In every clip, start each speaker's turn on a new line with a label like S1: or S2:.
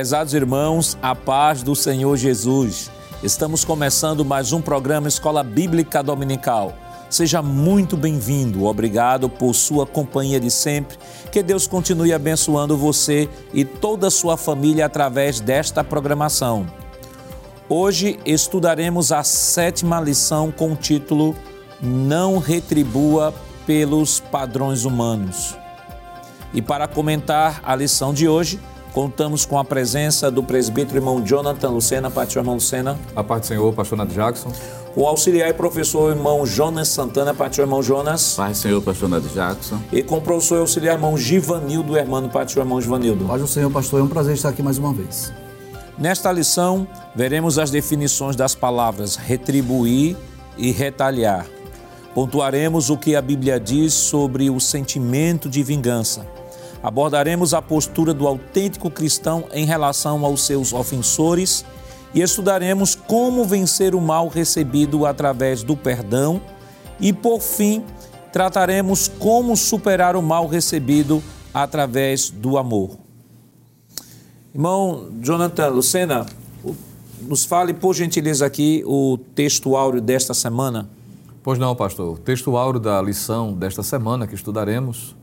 S1: Prezados irmãos, a paz do Senhor Jesus. Estamos começando mais um programa Escola Bíblica Dominical. Seja muito bem-vindo. Obrigado por sua companhia de sempre. Que Deus continue abençoando você e toda a sua família através desta programação. Hoje estudaremos a sétima lição com o título Não retribua pelos padrões humanos. E para comentar a lição de hoje, contamos com a presença do presbítero irmão Jonathan Lucena, pastor irmão Lucena.
S2: A parte do Senhor, pastor Nath Jackson.
S1: O auxiliar e professor irmão Jonas Santana, pastor irmão Jonas.
S3: Pai Senhor, pastor Nath Jackson.
S1: E com o professor e auxiliar irmão Givanildo, irmão pastor irmão Givanildo.
S4: Paz do Senhor, pastor, é um prazer estar aqui mais uma vez.
S1: Nesta lição, veremos as definições das palavras retribuir e retaliar. Pontuaremos o que a Bíblia diz sobre o sentimento de vingança Abordaremos a postura do autêntico cristão em relação aos seus ofensores e estudaremos como vencer o mal recebido através do perdão e, por fim, trataremos como superar o mal recebido através do amor. Irmão Jonathan Lucena, nos fale, por gentileza, aqui o texto áureo desta semana.
S2: Pois não, pastor. O texto áureo da lição desta semana que estudaremos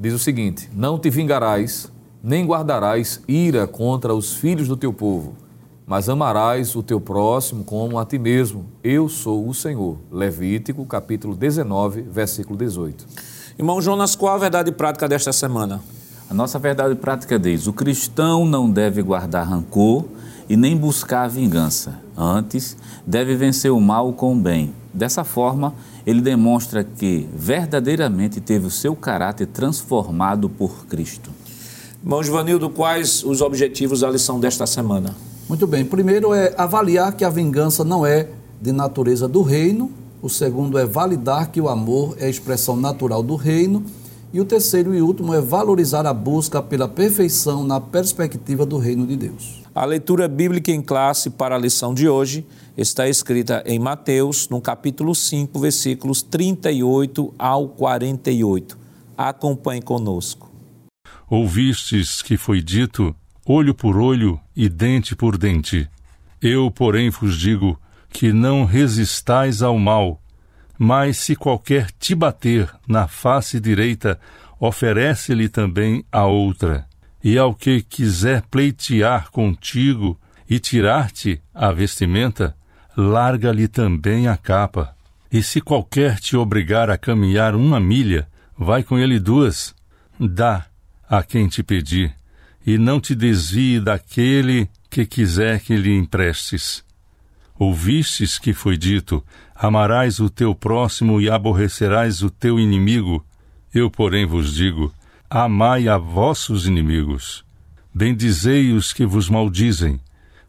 S2: diz o seguinte: Não te vingarás, nem guardarás ira contra os filhos do teu povo, mas amarás o teu próximo como a ti mesmo. Eu sou o Senhor. Levítico, capítulo 19, versículo 18.
S1: Irmão Jonas, qual a verdade prática desta semana?
S3: A nossa verdade prática diz: o cristão não deve guardar rancor e nem buscar vingança. Antes, deve vencer o mal com o bem. Dessa forma, ele demonstra que verdadeiramente teve o seu caráter transformado por Cristo.
S1: Irmão Givanildo, quais os objetivos da lição desta semana?
S4: Muito bem. Primeiro é avaliar que a vingança não é de natureza do reino. O segundo é validar que o amor é a expressão natural do reino. E o terceiro e último é valorizar a busca pela perfeição na perspectiva do reino de Deus.
S1: A leitura bíblica em classe para a lição de hoje está escrita em Mateus, no capítulo 5, versículos 38 ao 48. Acompanhe conosco.
S5: Ouvistes que foi dito: olho por olho e dente por dente. Eu, porém, vos digo que não resistais ao mal mas se qualquer te bater na face direita, oferece-lhe também a outra. E ao que quiser pleitear contigo e tirar-te a vestimenta, larga-lhe também a capa. E se qualquer te obrigar a caminhar uma milha, vai com ele duas. Dá a quem te pedir, e não te desvie daquele que quiser que lhe emprestes. Ouvistes que foi dito: Amarás o teu próximo e aborrecerás o teu inimigo. Eu, porém, vos digo: Amai a vossos inimigos. Bendizei os que vos maldizem.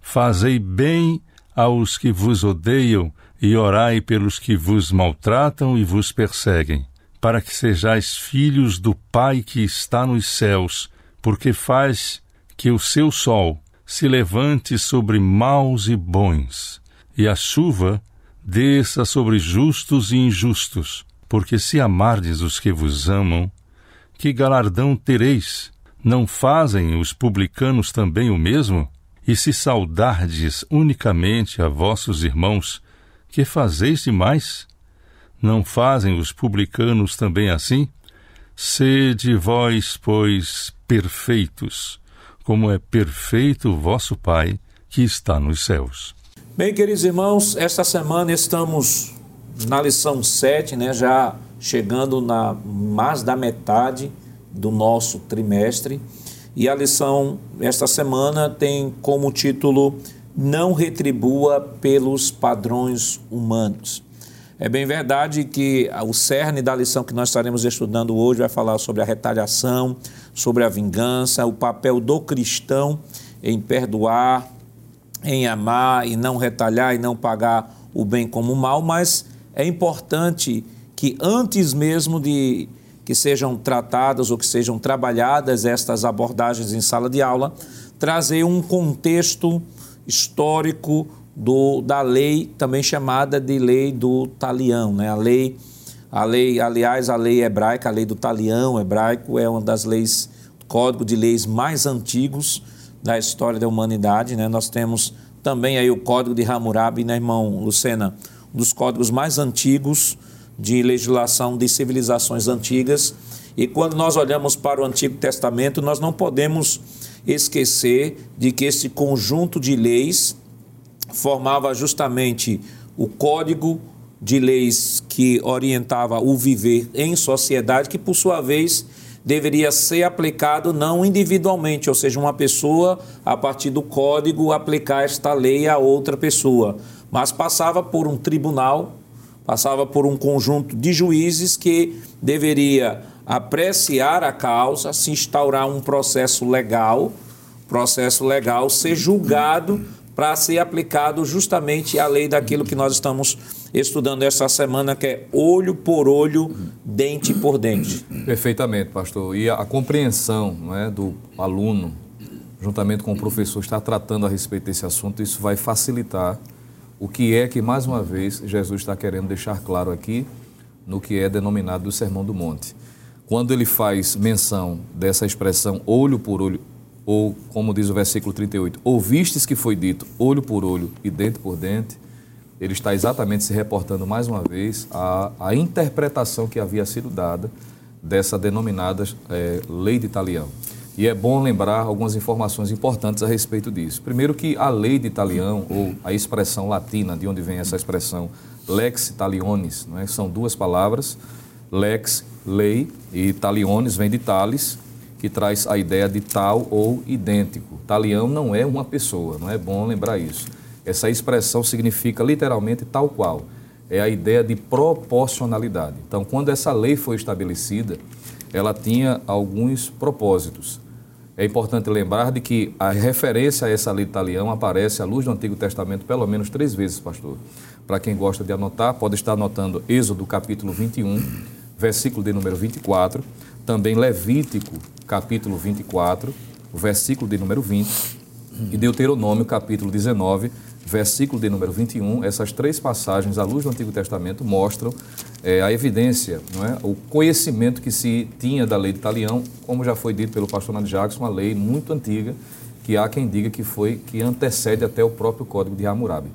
S5: Fazei bem aos que vos odeiam e orai pelos que vos maltratam e vos perseguem, para que sejais filhos do Pai que está nos céus, porque faz que o seu sol se levante sobre maus e bons e a chuva desça sobre justos e injustos, porque se amardes os que vos amam, que galardão tereis? Não fazem os publicanos também o mesmo? E se saudardes unicamente a vossos irmãos, que fazeis demais? Não fazem os publicanos também assim? Sede vós, pois, perfeitos, como é perfeito o vosso Pai que está nos céus.
S1: Bem, queridos irmãos, esta semana estamos na lição 7, né, já chegando na mais da metade do nosso trimestre. E a lição esta semana tem como título Não retribua pelos padrões humanos. É bem verdade que o cerne da lição que nós estaremos estudando hoje vai falar sobre a retaliação, sobre a vingança, o papel do cristão em perdoar, em amar e não retalhar e não pagar o bem como o mal, mas é importante que antes mesmo de que sejam tratadas ou que sejam trabalhadas estas abordagens em sala de aula, trazer um contexto histórico do, da lei, também chamada de lei do talião, né? A lei, a lei, aliás, a lei hebraica, a lei do talião hebraico é uma das leis, código de leis mais antigos da história da humanidade. Né? Nós temos também aí o Código de Hammurabi, né, irmão Lucena? Um dos códigos mais antigos de legislação de civilizações antigas. E quando nós olhamos para o Antigo Testamento, nós não podemos esquecer de que esse conjunto de leis formava justamente o código de leis que orientava o viver em sociedade, que por sua vez deveria ser aplicado não individualmente, ou seja, uma pessoa, a partir do código, aplicar esta lei a outra pessoa, mas passava por um tribunal, passava por um conjunto de juízes que deveria apreciar a causa, se instaurar um processo legal, processo legal, ser julgado para ser aplicado justamente a lei daquilo que nós estamos estudando essa semana, que é olho por olho, dente por dente.
S2: Perfeitamente, pastor. E a, compreensão não é, do aluno, juntamente com o professor, estar tratando a respeito desse assunto, isso vai facilitar o que é que, mais uma vez, Jesus está querendo deixar claro aqui no que é denominado o Sermão do Monte. Quando ele faz menção dessa expressão olho por olho, ou como diz o versículo 38, ouvistes que foi dito olho por olho e dente por dente, ele está exatamente se reportando mais uma vez à, à interpretação que havia sido dada dessa denominada é, lei de Italião. E é bom lembrar algumas informações importantes a respeito disso. Primeiro que a lei de Italião, ou a expressão latina, de onde vem essa expressão lex talionis, é? são duas palavras, lex, lei, e talionis vem de talis, que traz a ideia de tal ou idêntico. Talião não é uma pessoa, não é bom lembrar isso. Essa expressão significa literalmente tal qual. É a ideia de proporcionalidade. Então, quando essa lei foi estabelecida, ela tinha alguns propósitos. É importante lembrar de que a referência a essa lei de Talião aparece à luz do Antigo Testamento pelo menos três vezes, pastor. Para quem gosta de anotar, pode estar anotando Êxodo capítulo 21, versículo de número 24, também Levítico capítulo 24, versículo de número 20, e Deuteronômio capítulo 19, versículo de número 21, essas três passagens, à luz do Antigo Testamento, mostram é, a evidência, não é? o conhecimento que se tinha da lei de Italião, como já foi dito pelo pastor Nando Jackson, uma lei muito antiga, que há quem diga que foi, que antecede até o próprio Código de Hammurabi.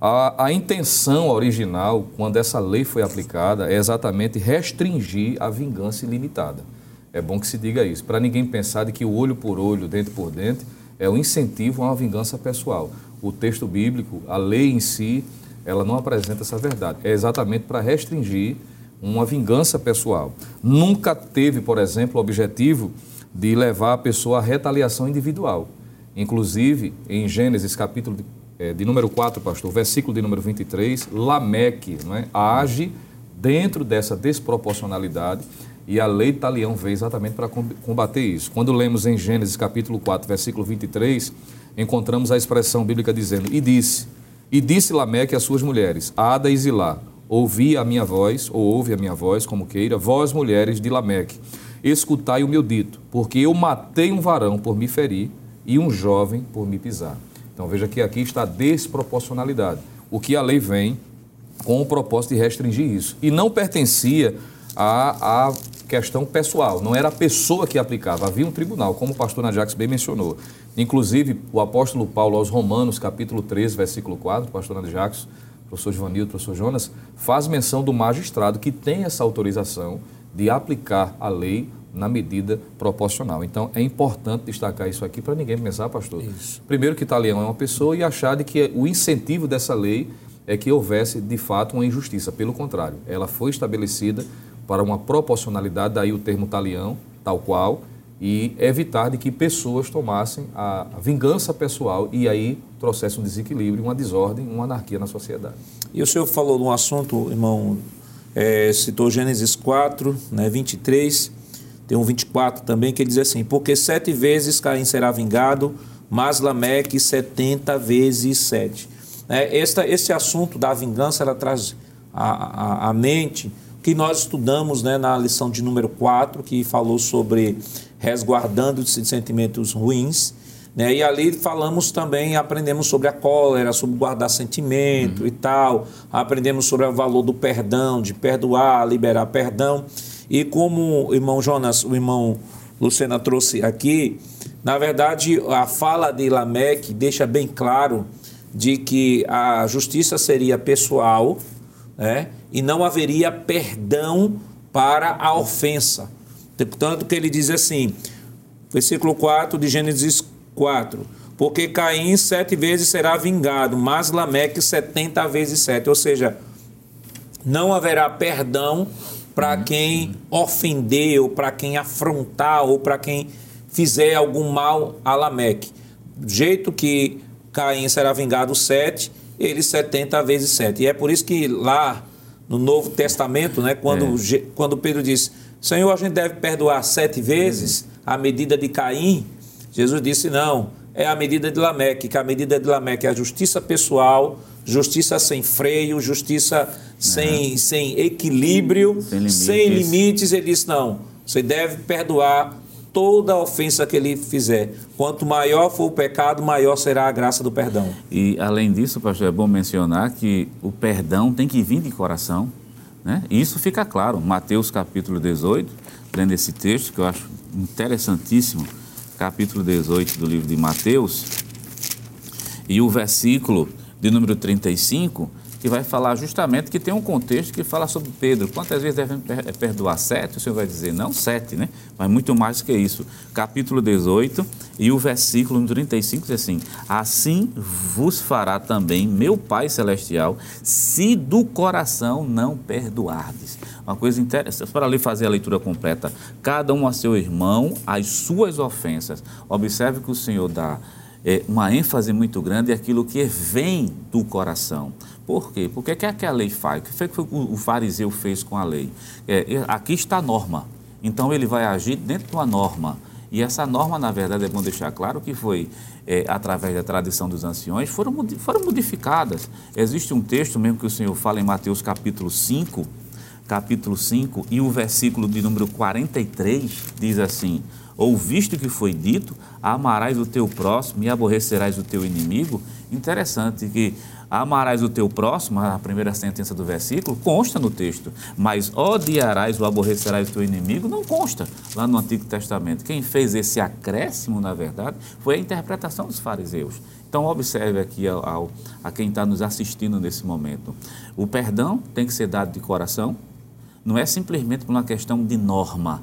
S2: A, a intenção original, quando essa lei foi aplicada, é exatamente restringir a vingança ilimitada. É bom que se diga isso, para ninguém pensar de que o olho por olho, dente por dente, é o um incentivo a uma vingança pessoal o texto bíblico, a lei em si, ela não apresenta essa verdade. É exatamente para restringir uma vingança pessoal. Nunca teve, por exemplo, o objetivo de levar a pessoa à retaliação individual. Inclusive, em Gênesis capítulo de, é, de número 4, pastor, versículo de número 23, Lameque não é, age dentro dessa desproporcionalidade e a lei de Talião veio exatamente para combater isso. Quando lemos em Gênesis capítulo 4, versículo 23, encontramos a expressão bíblica dizendo: E disse, e disse Lameque às suas mulheres, Ada e Zilá, ouvi a minha voz, ou ouve a minha voz, como queira, vós mulheres de Lameque, escutai o meu dito, porque eu matei um varão por me ferir e um jovem por me pisar. Então veja que aqui está a desproporcionalidade. O que a lei vem com o propósito de restringir isso. E não pertencia à, à questão pessoal, não era a pessoa que aplicava, havia um tribunal, como o pastor Najax bem mencionou. Inclusive, o apóstolo Paulo aos Romanos, capítulo 13, versículo 4, pastor Najax, professor Givanildo, professor Jonas, faz menção do magistrado que tem essa autorização de aplicar a lei na medida proporcional. Então, é importante destacar isso aqui para ninguém pensar, pastor. Isso. Primeiro que Italião é uma pessoa e achar de que o incentivo dessa lei é que houvesse, de fato, uma injustiça. Pelo contrário, ela foi estabelecida para uma proporcionalidade, daí o termo talião, tal qual, e evitar de que pessoas tomassem a, vingança pessoal e aí trouxesse um desequilíbrio, uma desordem, uma anarquia na sociedade.
S1: E o senhor falou de um assunto, irmão, é, citou Gênesis 4, né, 23, tem um 24 também, que diz assim, porque sete vezes Caim será vingado, mas Lameque setenta vezes sete. É, esta, esse assunto da vingança, ela traz à, mente que nós estudamos né, na lição de número 4, que falou sobre resguardando de sentimentos ruins. Né? E ali falamos também, aprendemos sobre a cólera, sobre guardar sentimento uhum. e tal. Aprendemos sobre o valor do perdão, de perdoar, liberar perdão. E como o irmão Jonas, o irmão Lucena trouxe aqui, Na verdade, a fala de Lameque deixa bem claro de que a justiça seria pessoal né, e não haveria perdão para a ofensa. Portanto, que ele diz assim, versículo 4 de Gênesis 4, porque Caim sete vezes será vingado, mas Lameque setenta vezes sete, ou seja, não haverá perdão para quem ofender, ou para quem afrontar, ou para quem fizer algum mal a Lameque. Do jeito que Caim será vingado sete, ele setenta vezes sete. E é por isso que lá no Novo Testamento, né, quando, é. quando Pedro diz, Senhor, a gente deve perdoar sete vezes a medida de Caim, Jesus disse, não, é a medida de Lameque, que a medida de Lameque é a justiça pessoal, justiça sem freio, justiça sem, sem equilíbrio, sem limites. sem limites. Ele disse: não, você deve perdoar toda ofensa que ele fizer. Quanto maior for o pecado, maior será a graça do perdão.
S3: E além disso, pastor, é bom mencionar que o perdão tem que vir de coração. Né? Isso fica claro. Mateus capítulo 18, lendo esse texto, que eu acho interessantíssimo, capítulo 18 do livro de Mateus, e o versículo de número 35, que vai falar justamente que tem um contexto que fala sobre Pedro. Quantas vezes devem perdoar? Sete? O Senhor vai dizer, não sete, né? Mas muito mais que isso. Capítulo 18 e o versículo 35 diz assim: Assim vos fará também meu Pai Celestial, se do coração não perdoardes. Uma coisa interessante, para ali fazer a leitura completa. Cada um a seu irmão, as suas ofensas. Observe que o Senhor dá é, uma ênfase muito grande aquilo que vem do coração. Por quê? Porque o que é que a lei faz? O que foi que o fariseu fez com a lei? É, aqui está a norma. Então ele vai agir dentro de uma norma. E essa norma, na verdade, é bom deixar claro que foi, é, através da tradição dos anciões, foram, foram modificadas. Existe um texto mesmo que o Senhor fala em Mateus capítulo 5, capítulo 5, e o versículo de número 43 diz assim: ou visto que foi dito, amarás o teu próximo e aborrecerás o teu inimigo. Interessante que amarás o teu próximo, a primeira sentença do versículo, consta no texto, mas odiarás ou aborrecerás o teu inimigo, não consta lá no Antigo Testamento. Quem fez esse acréscimo, na verdade, foi a interpretação dos fariseus. Então, observe aqui ao, ao, a quem está nos assistindo nesse momento. O perdão tem que ser dado de coração, não é simplesmente por uma questão de norma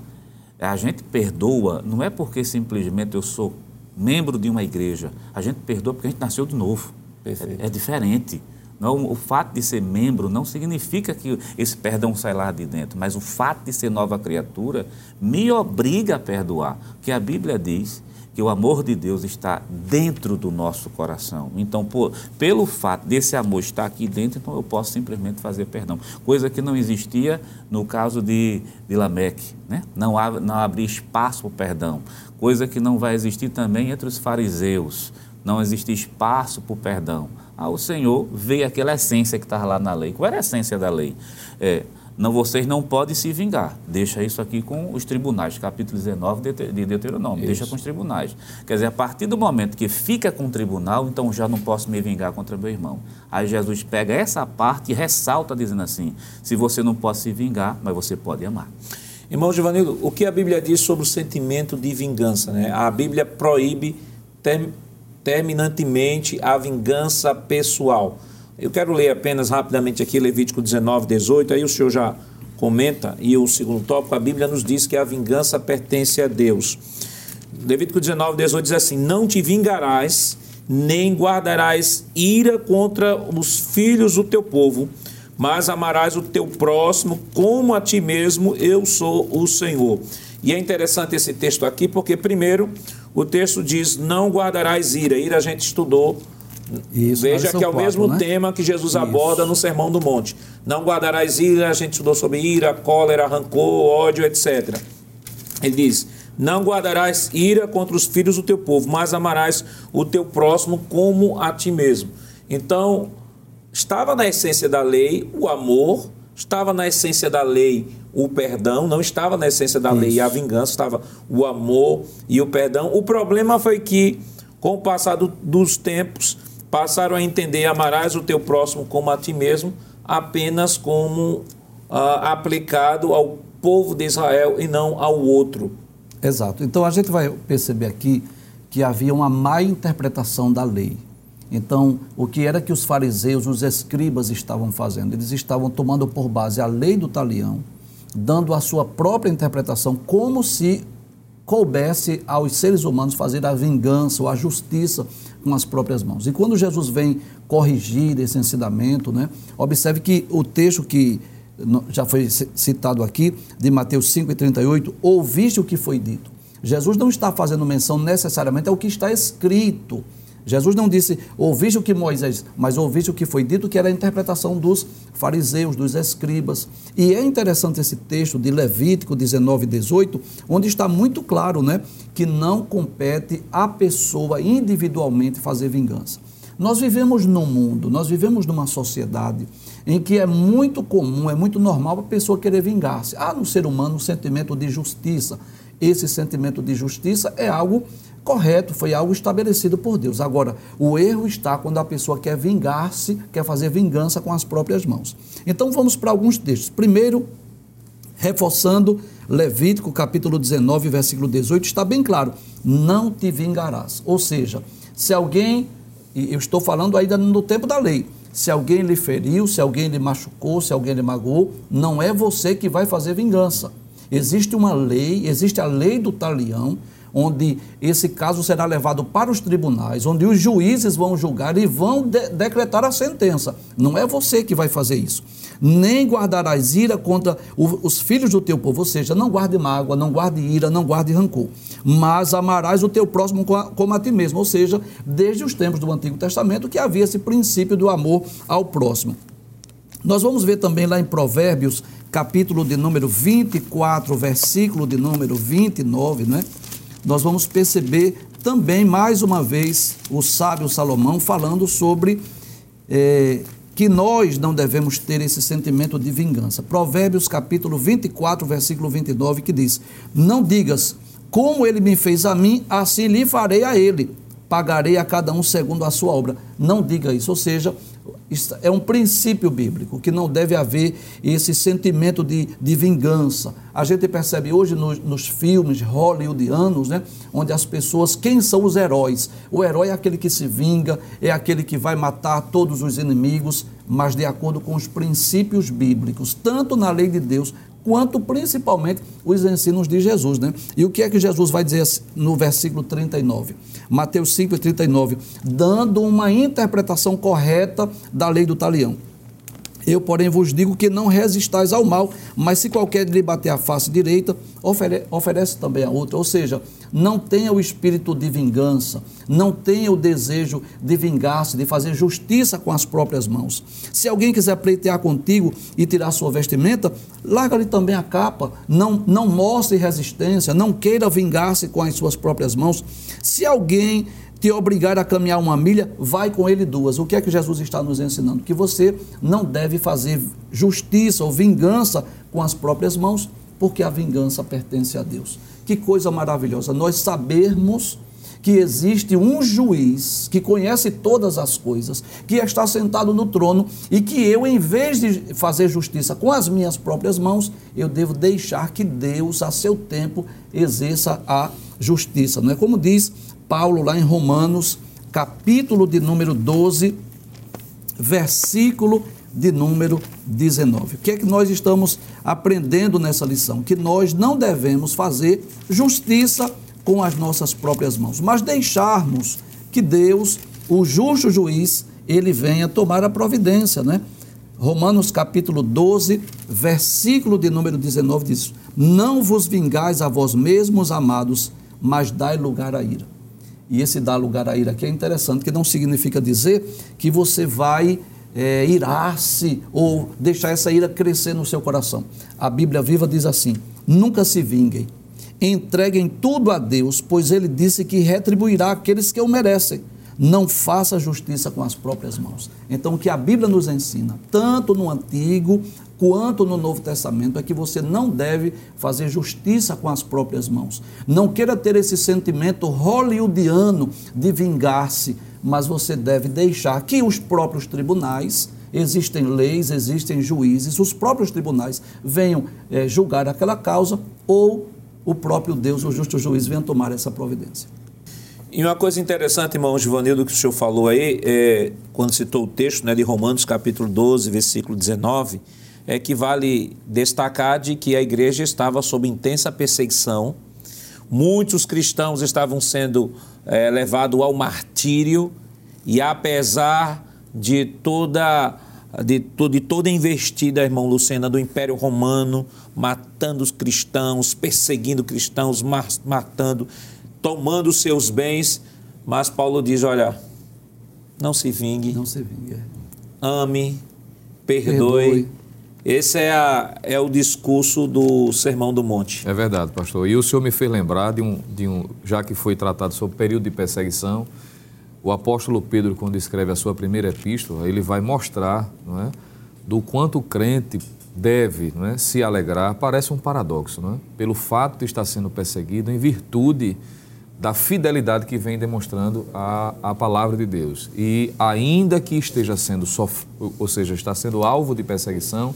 S3: a gente perdoa não é porque simplesmente eu sou membro de uma igreja. A gente perdoa porque a gente nasceu de novo. É, é, diferente. Não, o fato de ser membro não significa que esse perdão sai lá de dentro, mas o fato de ser nova criatura me obriga a perdoar. Que a Bíblia diz que o amor de Deus está dentro do nosso coração. Então, por, pelo fato desse amor estar aqui dentro, então eu posso simplesmente fazer perdão. Coisa que não existia no caso de, de Lameque. Né? Não, há, não abria espaço para o perdão. Coisa que não vai existir também entre os fariseus. Não existe espaço para o perdão. Ah, o Senhor veio aquela essência que estava lá na lei. Qual era a essência da lei? É, não, vocês não podem se vingar. Deixa isso aqui com os tribunais, capítulo 19 de Deuteronômio. Isso. Deixa com os tribunais. Quer dizer, a partir do momento que fica com o tribunal, então já não posso me vingar contra meu irmão. Aí Jesus pega essa parte e ressalta, dizendo assim: se você não pode se vingar, mas você pode amar.
S1: Irmão Giovanildo, o que a Bíblia diz sobre o sentimento de vingança? Né? A Bíblia proíbe term, terminantemente a vingança pessoal. Eu quero ler apenas rapidamente aqui Levítico 19, 18, aí o senhor já comenta, e o segundo tópico, a Bíblia nos diz que a vingança pertence a Deus. Levítico 19, 18 diz assim: Não te vingarás, nem guardarás ira contra os filhos do teu povo, mas amarás o teu próximo como a ti mesmo, eu sou o Senhor. E é interessante esse texto aqui, porque, primeiro, o texto diz: Não guardarás ira. Ira a gente estudou isso, Veja que é o mesmo né? tema que Jesus Isso. aborda no Sermão do Monte. Não guardarás ira, a gente estudou sobre ira, cólera, rancor, ódio, etc. Ele diz: Não guardarás ira contra os filhos do teu povo, mas amarás o teu próximo como a ti mesmo. Então, estava na essência da lei o amor, estava na essência da lei o perdão, não estava na essência da Isso. lei a vingança, estava o amor e o perdão. O problema foi que, com o passar do, dos tempos, passaram a entender amarás o teu próximo como a ti mesmo, apenas como ah, aplicado ao povo de Israel e não ao outro.
S4: Exato. Então a gente vai perceber aqui que havia uma má interpretação da lei. Então, o que era que os fariseus, os escribas estavam fazendo? Eles estavam tomando por base a lei do talião, dando a sua própria interpretação, como se coubesse aos seres humanos fazer a vingança ou a justiça com as próprias mãos. E quando Jesus vem corrigir esse ensinamento, né, observe que o texto que já foi citado aqui, de Mateus 5,38, ouviste o que foi dito. Jesus não está fazendo menção necessariamente ao que está escrito. Jesus não disse, ouviste o que Moisés, mas ouviste o que foi dito, que era a interpretação dos fariseus, dos escribas. E é interessante esse texto de Levítico 19, 18, onde está muito claro né, que não compete à pessoa individualmente fazer vingança. Nós vivemos num mundo, nós vivemos numa sociedade em que é muito comum, é muito normal a pessoa querer vingar-se. Há no ser humano um sentimento de justiça. Esse sentimento de justiça é algo correto, foi algo estabelecido por Deus. Agora, o erro está quando a pessoa quer vingar-se, quer fazer vingança com as próprias mãos. Então vamos para alguns textos. Primeiro, reforçando Levítico capítulo 19, versículo 18, está bem claro: não te vingarás. Ou seja, se alguém, e eu estou falando ainda no tempo da lei, se alguém lhe feriu, se alguém lhe machucou, se alguém lhe magoou, não é você que vai fazer vingança. Existe uma lei, existe a lei do talião, onde esse caso será levado para os tribunais, onde os juízes vão julgar e vão de decretar a sentença. Não é você que vai fazer isso. Nem guardarás ira contra os filhos do teu povo, ou seja, não guarde mágoa, não guarde ira, não guarde rancor, mas amarás o teu próximo como a ti mesmo, ou seja, desde os tempos do Antigo Testamento que havia esse princípio do amor ao próximo. Nós vamos ver também lá em Provérbios, capítulo de número 24, versículo de número 29, né? Nós vamos perceber também, mais uma vez, o sábio Salomão falando sobre é, que nós não devemos ter esse sentimento de vingança. Provérbios capítulo 24, versículo 29, que diz: Não digas, como ele me fez a mim, assim lhe farei a ele. Pagarei a cada um segundo a sua obra. Não diga isso. Ou seja, é um princípio bíblico, que não deve haver esse sentimento de, de vingança. A gente percebe hoje nos, nos filmes hollywoodianos, né, onde as pessoas, quem são os heróis? O herói é aquele que se vinga, é aquele que vai matar todos os inimigos, mas de acordo com os princípios bíblicos, tanto na lei de Deus quanto principalmente os ensinos de Jesus. Né? E o que é que Jesus vai dizer no versículo 39? Mateus 5, 39, dando uma interpretação correta da lei do talião. Eu, porém, vos digo que não resistais ao mal, mas se qualquer lhe bater a face direita, ofere oferece também a outra. Ou seja, não tenha o espírito de vingança, não tenha o desejo de vingar-se, de fazer justiça com as próprias mãos. Se alguém quiser pleitear contigo e tirar sua vestimenta, larga-lhe também a capa. Não, não mostre resistência, não queira vingar-se com as suas próprias mãos. Se alguém te obrigar a caminhar uma milha, vai com ele duas. O que é que Jesus está nos ensinando? Que você não deve fazer justiça ou vingança com as próprias mãos, porque a vingança pertence a Deus. Que coisa maravilhosa nós sabermos que existe um juiz que conhece todas as coisas, que está sentado no trono e que eu, em vez de fazer justiça com as minhas próprias mãos, eu devo deixar que Deus, a seu tempo, exerça a justiça. Não é como diz Paulo lá em Romanos, capítulo de número 12, versículo de número 19. O que é que nós estamos aprendendo nessa lição? Que nós não devemos fazer justiça com as nossas próprias mãos, mas deixarmos que Deus, o justo juiz, ele venha tomar a providência, né? Romanos capítulo 12, versículo de número 19 diz: Não vos vingais a vós mesmos, amados, mas dai lugar à ira. E esse dar lugar à ira aqui é interessante, que não significa dizer que você vai é, irar-se ou deixar essa ira crescer no seu coração. A Bíblia viva diz assim: nunca se vinguem, entreguem tudo a Deus, pois ele disse que retribuirá aqueles que o merecem. Não faça justiça com as próprias mãos. Então, o que a Bíblia nos ensina, tanto no Antigo quanto no Novo Testamento, é que você não deve fazer justiça com as próprias mãos. Não queira ter esse sentimento hollywoodiano de vingar-se, mas você deve deixar que os próprios tribunais, existem leis, existem juízes, os próprios tribunais venham é, julgar aquela causa ou o próprio Deus, o justo juiz, venha tomar essa providência.
S1: E uma coisa interessante, irmão Givanildo, que o senhor falou aí, é, quando citou o texto né, de Romanos, capítulo 12, versículo 19, é que vale destacar de que a igreja estava sob intensa perseguição, muitos cristãos estavam sendo é, levados ao martírio, e apesar de toda de, de toda investida, irmão Lucena, do Império Romano, matando os cristãos, perseguindo cristãos, matando, tomando seus bens. Mas Paulo diz: olha, não se vingue.
S4: Não se vingue. É.
S1: Ame, perdoe. perdoe. Esse é, a, é o discurso do Sermão do Monte.
S2: É verdade, pastor. E o senhor me fez lembrar de um, de um já que foi tratado sobre o período de perseguição, o apóstolo Pedro, quando escreve a sua primeira epístola, ele vai mostrar não é, do quanto o crente deve não é, se alegrar. Parece um paradoxo, não é? pelo fato de estar sendo perseguido em virtude da fidelidade que vem demonstrando a, a palavra de Deus. E ainda que esteja sendo, sof... ou seja, está sendo alvo de perseguição,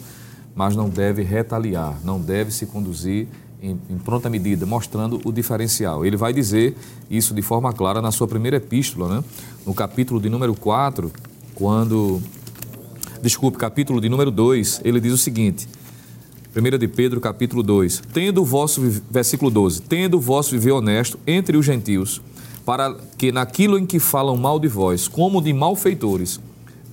S2: mas não deve retaliar, não deve se conduzir em, em, pronta medida, mostrando o diferencial. Ele vai dizer isso de forma clara na sua primeira epístola, né? no capítulo de número 4, quando. Desculpe, capítulo de número 2, ele diz o seguinte: 1 de Pedro, capítulo 2. Tendo o vosso, versículo 12, tendo o vosso viver honesto entre os gentios, para que naquilo em que falam mal de vós, como de malfeitores,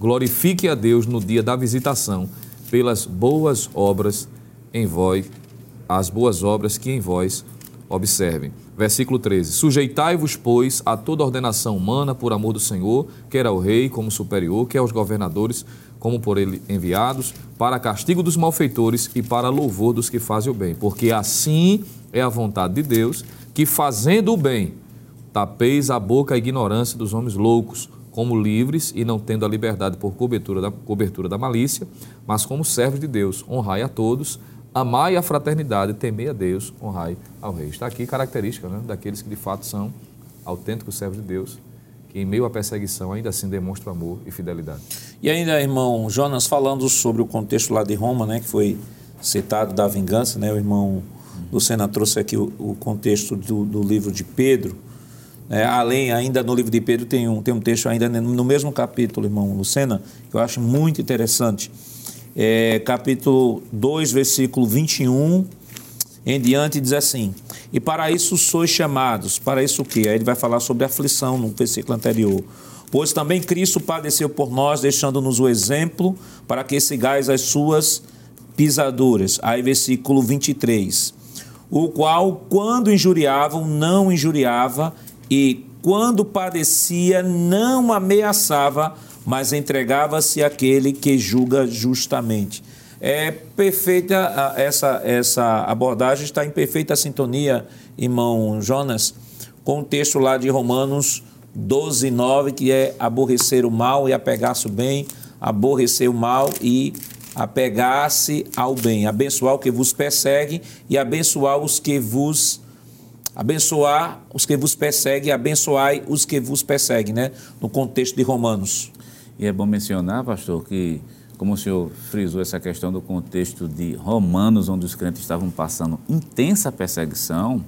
S2: glorifique a Deus no dia da visitação, pelas boas obras em vós, as boas obras que em vós observem. Versículo 13: Sujeitai-vos, pois, a toda ordenação humana por amor do Senhor, quer ao rei como superior, quer aos governadores como por ele enviados, para castigo dos malfeitores e para louvor dos que fazem o bem. Porque assim é a vontade de Deus, que fazendo o bem, tapeis a boca a ignorância dos homens loucos, como livres e não tendo a liberdade por cobertura da, cobertura da malícia, mas como servos de Deus, honrai a todos, amai a fraternidade, temei a Deus, honrai ao rei. Está aqui característica né, daqueles que de fato são autênticos servos de Deus, que em meio à perseguição ainda assim demonstram amor e fidelidade.
S1: E ainda, irmão Jonas, falando sobre o contexto lá de Roma, né, que foi citado da vingança, né, o irmão Lucena trouxe aqui o, o contexto do, do, livro de Pedro. É, além, ainda no livro de Pedro, tem um, tem um texto ainda no mesmo capítulo, irmão Lucena, que eu acho muito interessante. É, capítulo 2, versículo 21 em diante, diz assim: E para isso sois chamados. Para isso o quê? Aí ele vai falar sobre aflição no versículo anterior Pois também Cristo padeceu por nós, deixando-nos o exemplo para que sigais as suas pisaduras. Aí, versículo 23. O qual, quando injuriavam, não injuriava, e quando padecia, não ameaçava, mas entregava-se àquele que julga justamente. É perfeita essa, essa abordagem, está em perfeita sintonia, irmão Jonas, com o texto lá de Romanos 12, 9, que é aborrecer o mal e apegar-se ao bem, aborrecer o mal e apegar-se ao bem, abençoar o que vos persegue e abençoar os que vos abençoar os que vos perseguem, abençoai os que vos perseguem, né? No contexto de Romanos.
S3: E é bom mencionar, pastor, que como o senhor frisou essa questão do contexto de Romanos, onde os crentes estavam passando intensa perseguição,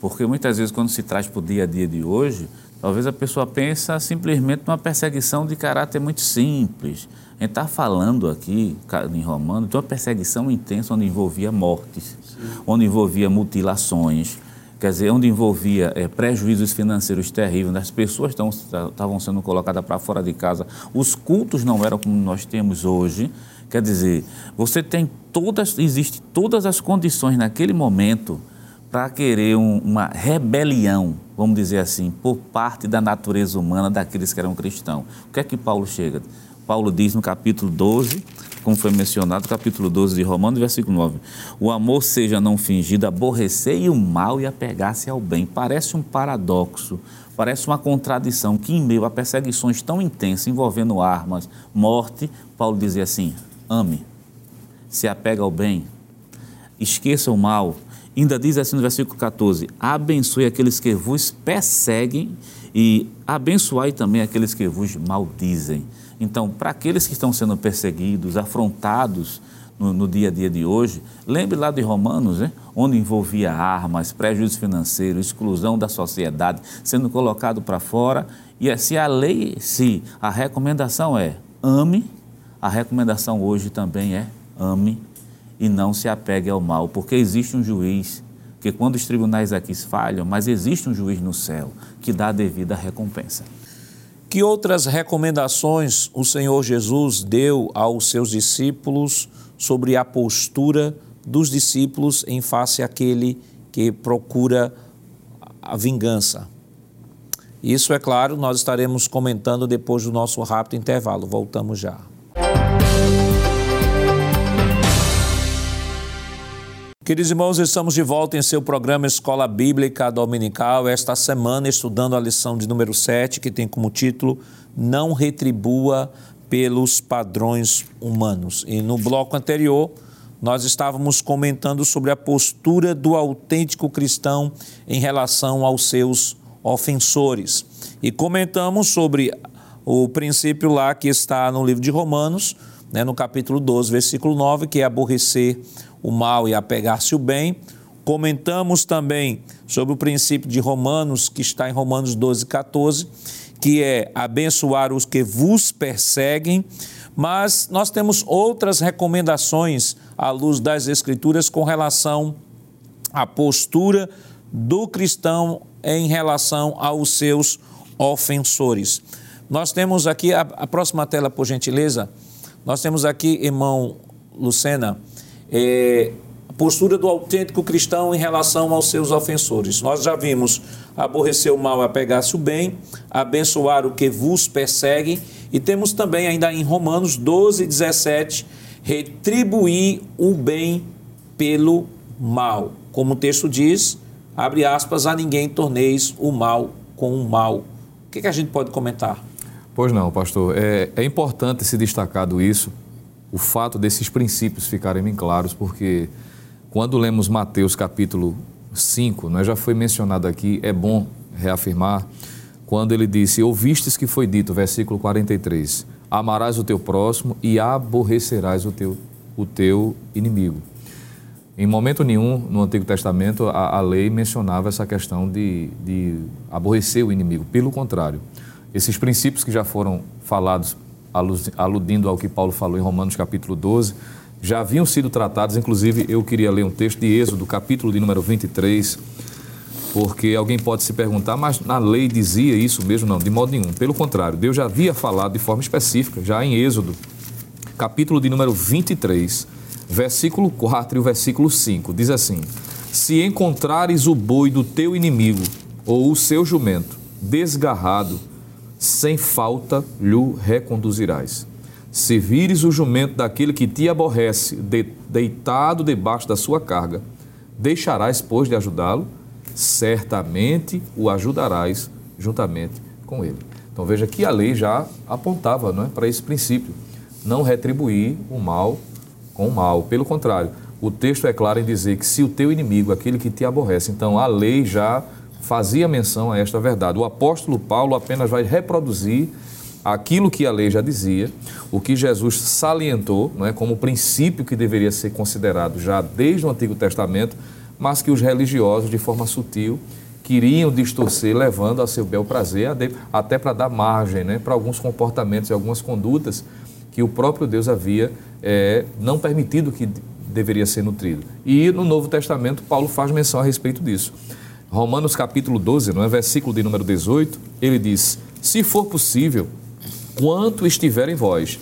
S3: porque muitas vezes quando se traz para o dia a dia de hoje, Talvez a pessoa pense simplesmente numa perseguição de caráter muito simples. A gente está falando aqui, em Romano, de uma perseguição intensa onde envolvia mortes, Sim. onde envolvia mutilações, quer dizer, onde envolvia é, prejuízos financeiros terríveis, as pessoas estavam sendo colocadas para fora de casa, os cultos não eram como nós temos hoje. Quer dizer, você tem todas, existe todas as condições naquele momento para querer um, uma rebelião, vamos dizer assim, por parte da natureza humana daqueles que eram cristãos. O que é que Paulo chega? Paulo diz no capítulo 12, como foi mencionado, capítulo 12 de Romanos, versículo 9: O amor seja não fingido, aborrecer o mal e apegar-se ao bem. Parece um paradoxo, parece uma contradição que, em meio a perseguições tão intensas envolvendo armas, morte, Paulo dizia assim: ame, se apega ao bem, esqueça o mal Ainda diz assim no versículo 14: Abençoe aqueles que vos perseguem e abençoai também aqueles que vos maldizem. Então, para aqueles que estão sendo perseguidos, afrontados no, no, dia a dia de hoje, lembre lá de Romanos, né? onde envolvia armas, prejuízo financeiro, exclusão da sociedade, sendo colocado para fora. E se a lei, se a recomendação é ame, a recomendação hoje também é ame e não se apegue ao mal, porque existe um juiz, que quando os tribunais aqui falham, mas existe um juiz no céu que dá a devida recompensa.
S1: Que outras recomendações o Senhor Jesus deu aos seus discípulos sobre a postura dos discípulos em face àquele que procura a vingança. Isso, é claro, nós estaremos comentando depois do nosso rápido intervalo. Voltamos já. Queridos irmãos, estamos de volta em seu programa Escola Bíblica Dominical, esta semana estudando a lição de número 7, que tem como título Não Retribua pelos padrões humanos. E no bloco anterior, nós estávamos comentando sobre a postura do autêntico cristão em relação aos seus ofensores. E comentamos sobre o princípio lá que está no livro de Romanos, né, no capítulo 12, versículo 9, que é aborrecer o mal e apegar-se o bem. Comentamos também sobre o princípio de Romanos, que está em Romanos 12, 14, que é abençoar os que vos perseguem, mas nós temos outras recomendações à luz das Escrituras com relação à postura do cristão em relação aos seus ofensores. Nós temos aqui, a, a próxima tela, por gentileza, nós temos aqui, irmão Lucena, é, postura do autêntico cristão em relação aos seus ofensores. Nós já vimos aborrecer o mal, apegar-se o bem, abençoar o que vos persegue, e temos também ainda em Romanos 12, 17, retribuir o bem pelo mal. Como o texto diz, abre aspas, a ninguém torneis o mal com o mal. O que, que a gente pode comentar?
S2: Pois não, pastor. É, é importante se destacado isso, o fato desses princípios ficarem bem claros, porque quando lemos Mateus capítulo 5, né, já foi mencionado aqui, é bom reafirmar, quando ele disse: Ouvistes que foi dito, versículo 43, amarás o teu próximo e aborrecerás o teu, o teu inimigo. Em momento nenhum no Antigo Testamento a, a lei mencionava essa questão de, de aborrecer o inimigo. Pelo contrário, esses princípios que já foram falados, aludindo ao que Paulo falou em Romanos capítulo 12, já haviam sido tratados, inclusive eu queria ler um texto de Êxodo, capítulo de número 23, porque alguém pode se perguntar, mas na lei dizia isso mesmo? Não, de modo nenhum. Pelo contrário, Deus já havia falado de forma específica, já em Êxodo, capítulo de número 23, versículo 4 e o versículo 5, diz assim: Se encontrares o boi do teu inimigo ou o seu jumento desgarrado, sem falta lhe reconduzirás. Se vires o jumento daquele que te aborrece, de, deitado debaixo da sua carga, deixarás, pois, de ajudá-lo? Certamente o ajudarás juntamente com ele. Então veja que a lei já apontava não é, para esse princípio: não retribuir o mal com o mal. Pelo contrário, o texto é claro em dizer que se o teu inimigo, aquele que te aborrece, então a lei já fazia menção a esta verdade. O apóstolo Paulo apenas vai reproduzir aquilo que a lei já dizia, o que Jesus salientou, não é, como princípio que deveria ser considerado já desde o Antigo Testamento, mas que os religiosos, de forma sutil, queriam distorcer, levando a seu bel prazer, até para dar margem né, para alguns comportamentos e algumas condutas que o próprio Deus havia é, não permitido que deveria ser nutrido. E no Novo Testamento, Paulo faz menção a respeito disso. Romanos capítulo 12, não é? versículo de número 18, ele diz: Se for possível, quanto estiver em vós,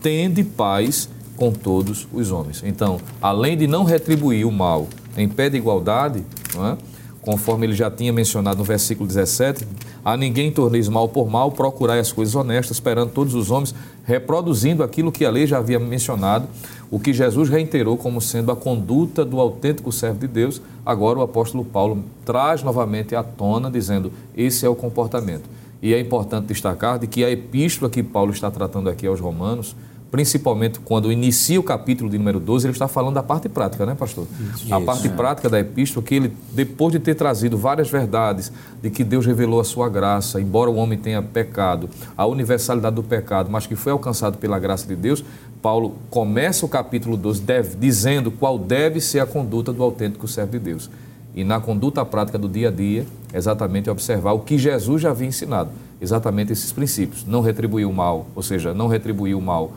S2: tende paz com todos os homens. Então, além de não retribuir o mal em pé de igualdade, é? conforme ele já tinha mencionado no versículo 17, a ninguém torneis mal por mal, procurai as coisas honestas, esperando todos os homens, reproduzindo aquilo que a lei já havia mencionado, o que Jesus reiterou como sendo a conduta do autêntico servo de Deus. Agora o apóstolo Paulo traz novamente à tona, dizendo: esse é o comportamento. E é importante destacar de que a epístola que Paulo está tratando aqui aos Romanos principalmente quando inicia o capítulo de número 12, ele está falando da parte prática, né, pastor? Isso. A parte prática da epístola, que ele, depois de ter trazido várias verdades de que Deus revelou a sua graça, embora o homem tenha pecado, a universalidade do pecado, mas que foi alcançado pela graça de Deus, Paulo começa o capítulo 12 deve, dizendo qual deve ser a conduta do autêntico servo de Deus. E na conduta prática do dia a dia, exatamente observar o que Jesus já havia ensinado, exatamente esses princípios. Não retribuir o mal, ou seja, não retribuir o mal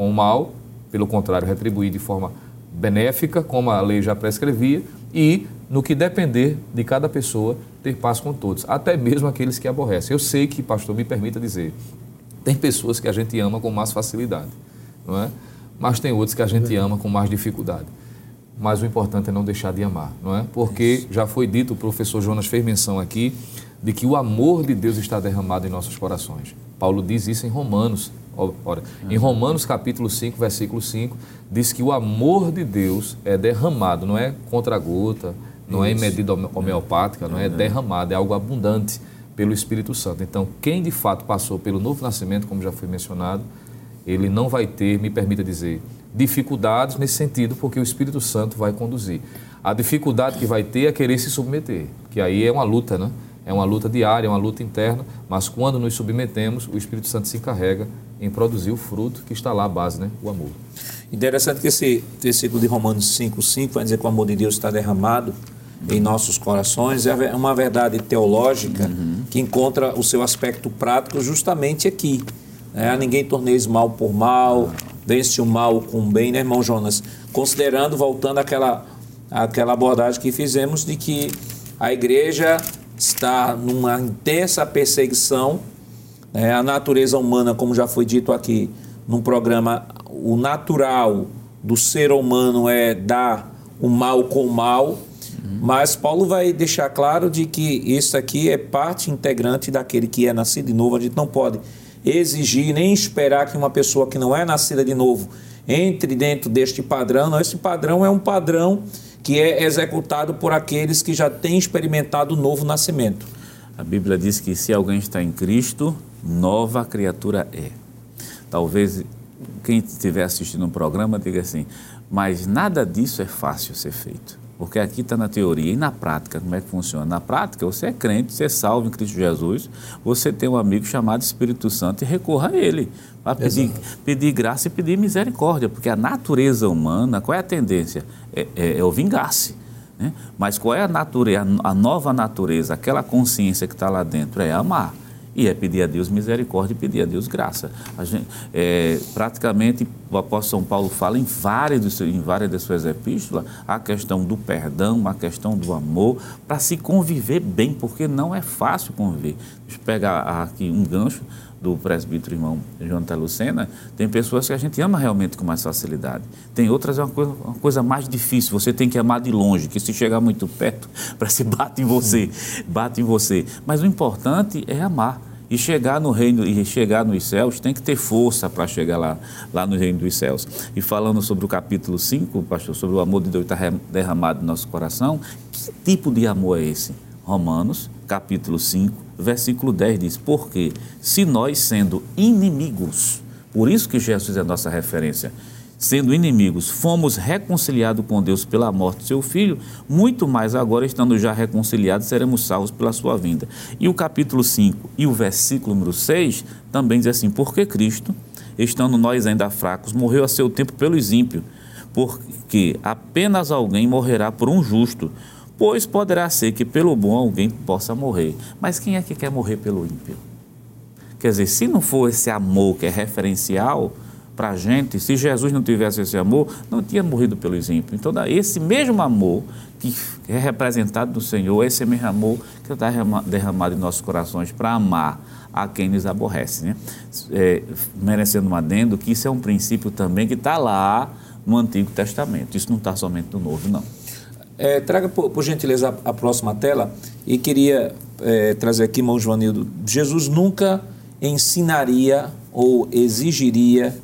S2: com o mal, pelo contrário, retribuir de forma benéfica, como a lei já prescrevia, e, no que depender de cada pessoa, ter paz com todos, até mesmo aqueles que aborrecem. Eu sei que, pastor, me permita dizer, tem pessoas que a gente ama com mais facilidade, não é? Mas tem outros que a gente ama com mais dificuldade. Mas o importante é não deixar de amar, não é? Porque já foi dito, o professor Jonas fez menção aqui, de que o amor de Deus está derramado em nossos corações. Paulo diz isso em Romanos, Ora, em Romanos capítulo 5, versículo 5, diz que o amor de Deus é derramado, não é contra gota, não é em medida homeopática, não é, é derramado, é algo abundante pelo Espírito Santo. Então, quem de fato passou pelo novo nascimento, como já foi mencionado, ele não vai ter, me permita dizer, dificuldades nesse sentido, porque o Espírito Santo vai conduzir. A dificuldade que vai ter é querer se submeter, que aí é uma luta, né? É uma luta diária, é uma luta interna, mas quando nos submetemos, o Espírito Santo se encarrega em produzir o fruto que está lá a base, né? o amor.
S1: Interessante que esse versículo de Romanos 5,5 vai dizer que o amor de Deus está derramado em nossos corações. É uma verdade teológica uhum. que encontra o seu aspecto prático justamente aqui. É, ninguém torneis mal por mal, vence o mal com o bem, né, irmão Jonas? Considerando, voltando àquela, àquela abordagem que fizemos de que a igreja está numa intensa perseguição é, a natureza humana, como já foi dito aqui num programa, o natural do ser humano é dar o mal com o mal, uhum. mas Paulo vai deixar claro de que isso aqui é parte integrante daquele que é nascido de novo. A gente não pode exigir nem esperar que uma pessoa que não é nascida de novo entre dentro deste padrão. Não, esse padrão é um padrão que é executado por aqueles que já têm experimentado o novo nascimento.
S3: A Bíblia diz que se alguém está em Cristo, nova criatura é. Talvez quem estiver assistindo um programa diga assim, mas nada disso é fácil ser feito. Porque aqui está na teoria e na prática, como é que funciona? Na prática, você é crente, você é salvo em Cristo Jesus, você tem um amigo chamado Espírito Santo e recorra a ele para pedir, pedir graça e pedir misericórdia, porque a natureza humana, qual é a tendência? É, é, é o vingar-se. Né? Mas qual é a natureza, a nova natureza, aquela consciência que está lá dentro? É amar. E é pedir a Deus misericórdia e pedir a Deus graça. A gente, é, praticamente, o apóstolo São Paulo fala em várias, em várias de suas epístolas a questão do perdão, a questão do amor, para se conviver bem, porque não é fácil conviver. Deixa eu pegar aqui um gancho do presbítero irmão João Lucena, tem pessoas que a gente ama realmente com mais facilidade. Tem outras é uma coisa, uma coisa mais difícil, você tem que amar de longe, que se chegar muito perto, parece bate em você, bate em você. Mas o importante é amar. E chegar no reino e chegar nos céus tem que ter força para chegar lá, lá no reino dos céus. E falando sobre o capítulo 5, pastor, sobre o amor de Deus estar derramado no nosso coração, que tipo de amor é esse? Romanos, capítulo 5, versículo 10 diz: Porque se nós, sendo inimigos, por isso que Jesus é a nossa referência, sendo inimigos, fomos reconciliados com Deus pela morte do seu filho, muito mais agora, estando já reconciliados, seremos salvos pela sua vinda. E o capítulo 5 e o versículo número 6 também diz assim: Porque Cristo, estando nós ainda fracos, morreu a seu tempo pelos ímpios, porque apenas alguém morrerá por um justo pois poderá ser que pelo bom alguém possa morrer. Mas quem é que quer morrer pelo ímpio? Quer dizer, se não for esse amor que é referencial para a gente, se Jesus não tivesse esse amor, não tinha morrido pelos ímpios. Então, esse mesmo amor que é representado no Senhor, esse mesmo amor que está derramado em nossos corações para amar a quem nos aborrece. Né? É, merecendo um adendo que isso é um princípio também que está lá no Antigo Testamento. Isso não está somente no Novo, não.
S1: É, traga, por, por, gentileza, a, a, próxima tela. E queria é, trazer aqui, irmão Joanildo. Jesus nunca ensinaria ou exigiria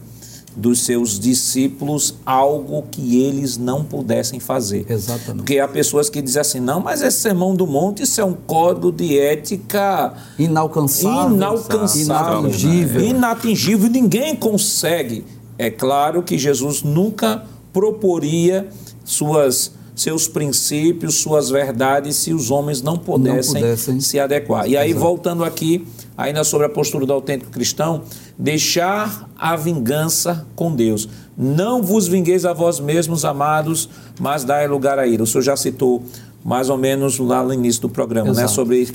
S1: dos seus discípulos algo que eles não pudessem fazer.
S4: Exatamente.
S1: Porque há pessoas que dizem assim, não, mas esse sermão do monte, isso é um código de ética
S4: inalcançável,
S1: inalcançável
S4: inatingível.
S1: Inatingível, ninguém consegue É claro que Jesus nunca proporia suas seus princípios, suas verdades, se os homens não pudessem, não pudessem. se adequar. E aí, Exato. voltando aqui, ainda sobre a postura do autêntico cristão, deixar a vingança com Deus. Não vos vingueis a vós mesmos, amados, mas dai lugar a ira. O senhor já citou mais ou menos lá no início do programa, né, sobre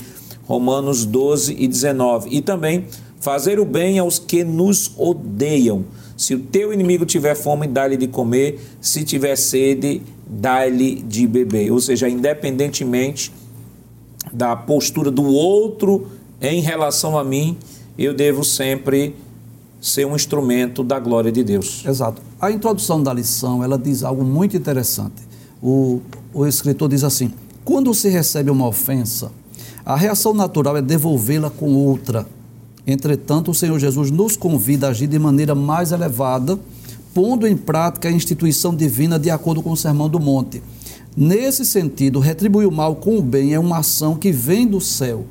S1: Romanos 12 e 19. E também fazer o bem aos que nos odeiam. Se o teu inimigo tiver fome, dá-lhe de comer. Se tiver sede, dá-lhe de beber. Ou seja, independentemente da postura do outro em relação a mim, eu devo sempre ser um instrumento da glória de Deus.
S4: Exato. A introdução da lição, ela diz algo muito interessante. O, o escritor diz assim: quando se recebe uma ofensa, a reação natural é devolvê-la com outra. Entretanto, o Senhor Jesus nos convida a agir de maneira mais elevada, pondo em prática a instituição divina de acordo com o Sermão do Monte. Nesse sentido, retribuir o mal com o bem é uma ação que vem do céu.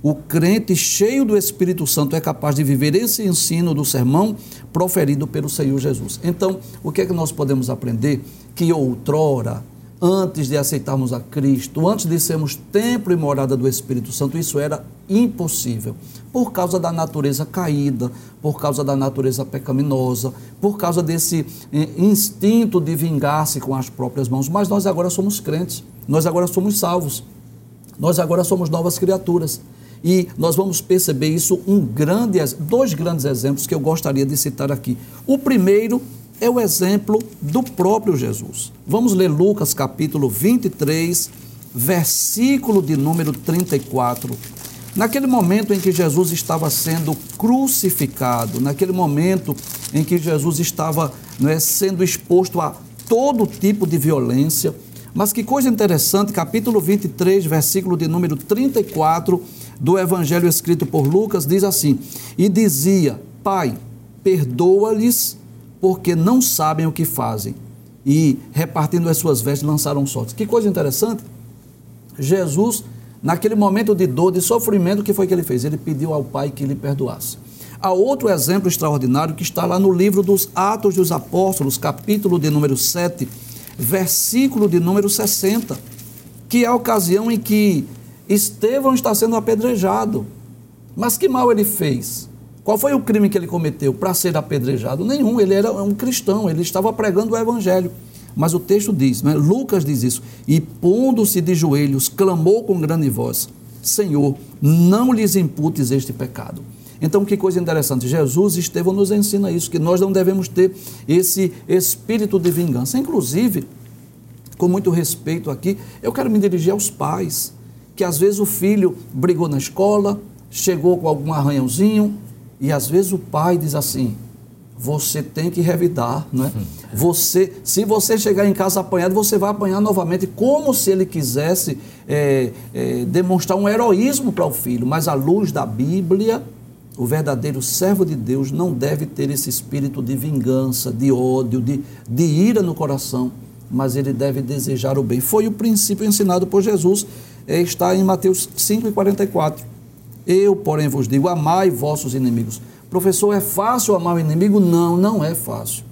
S4: O crente cheio do Espírito Santo é capaz de viver esse ensino do sermão proferido pelo Senhor Jesus. Então, o que é que nós podemos aprender? Que outrora antes de aceitarmos a Cristo, antes de sermos templo e morada do Espírito Santo, isso era impossível, por causa da natureza caída, por causa da natureza pecaminosa, por causa desse eh, instinto de vingar-se com as próprias mãos. Mas nós agora somos crentes, nós agora somos salvos, nós agora somos novas criaturas. E nós vamos perceber isso um grande, dois grandes exemplos que eu gostaria de citar aqui. O primeiro é o exemplo do próprio Jesus. Vamos ler Lucas capítulo 23, versículo de número 34. Naquele momento em que Jesus estava sendo crucificado, naquele momento em que Jesus estava né, sendo exposto a todo tipo de violência, mas que coisa interessante, capítulo 23, versículo de número 34 do Evangelho escrito por Lucas, diz assim: E dizia: Pai, perdoa-lhes porque não sabem o que fazem. E, repartindo as suas vestes, lançaram sortes. Que coisa interessante. Jesus, naquele momento de dor, de sofrimento, o que foi que ele fez? Ele pediu ao Pai que lhe perdoasse. Há outro exemplo extraordinário que está lá no livro dos Atos dos Apóstolos, capítulo de número 7, versículo de número 60, que é a ocasião em que Estevão está sendo apedrejado. Mas que mal ele fez? Qual foi o crime que ele cometeu para ser apedrejado? Nenhum, ele era um cristão, ele estava pregando o evangelho. Mas o texto diz, né? Lucas diz isso, e pondo-se de joelhos, clamou com grande voz: Senhor, não lhes imputes este pecado. Então, que coisa interessante, Jesus Estevão nos ensina isso, que nós não devemos ter esse espírito de vingança. Inclusive, com muito respeito aqui, eu quero me dirigir aos pais, que às vezes o filho brigou na escola, chegou com algum arranhãozinho, e às vezes o pai diz assim: você tem que revidar, né? Você, se você chegar em casa apanhado, você vai apanhar novamente, como se ele quisesse é, é, demonstrar um heroísmo para o filho. Mas à luz da Bíblia, o verdadeiro servo de Deus não deve ter esse espírito de vingança, de ódio, de, de ira no coração, mas ele deve desejar o bem. Foi o princípio ensinado por Jesus, é, está em Mateus 5,44. Eu, porém, vos digo: amai vossos inimigos. Professor, é fácil amar o inimigo? Não, não é fácil.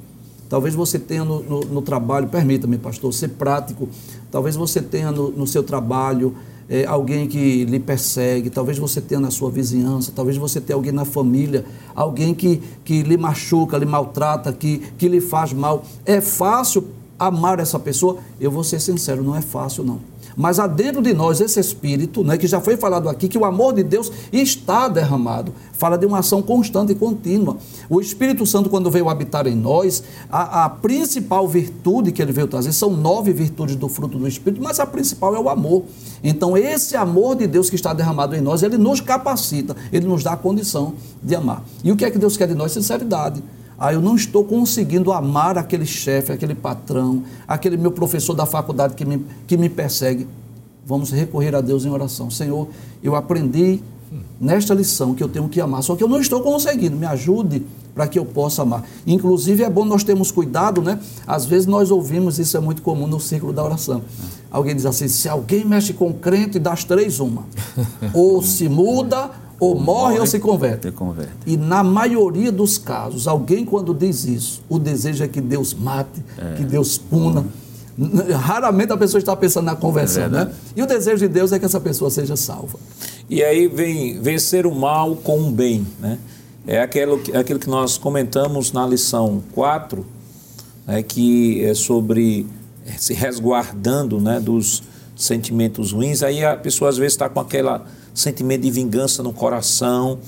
S4: Talvez você tenha no, no, no trabalho, permita-me, pastor, ser prático. Talvez você tenha no, no seu trabalho é, alguém que lhe persegue, talvez você tenha na sua vizinhança, talvez você tenha alguém na família, alguém que, que lhe machuca, lhe maltrata, que, que lhe faz mal. É fácil amar essa pessoa? Eu vou ser sincero, não é fácil, não. Mas há dentro de nós esse espírito, né, que já foi falado aqui, que o amor de Deus está derramado. Fala de uma ação constante e contínua. O Espírito Santo, quando veio habitar em nós, a, a principal virtude que ele veio trazer são nove virtudes do fruto do Espírito, mas a principal é o amor. Então, esse amor de Deus que está derramado em nós, ele nos capacita, ele nos dá a condição de amar. E o que é que Deus quer de nós? Sinceridade. Ah, eu não estou conseguindo amar aquele chefe, aquele patrão, aquele meu professor da faculdade que me, que me persegue. Vamos recorrer a Deus em oração. Senhor, eu aprendi nesta lição que eu tenho que amar, só que eu não estou conseguindo. Me ajude para que eu possa amar. Inclusive, é bom nós termos cuidado, né? Às vezes nós ouvimos, isso é muito comum no ciclo da oração. Alguém diz assim: se alguém mexe com crente, das três, uma. ou se muda, ou, ou morre, morre, ou se converte.
S3: se converte.
S4: E na maioria dos casos, alguém quando diz isso, o desejo é que Deus mate, é. que Deus puna. Raramente a pessoa está pensando na conversão, é né? E o desejo de Deus é que essa pessoa seja salva.
S1: E aí vem vencer o mal com o bem, né? É aquilo, aquilo que nós comentamos na lição 4, né, que é sobre se resguardando né, dos sentimentos ruins. Aí a pessoa às vezes está com aquele sentimento de vingança no coração,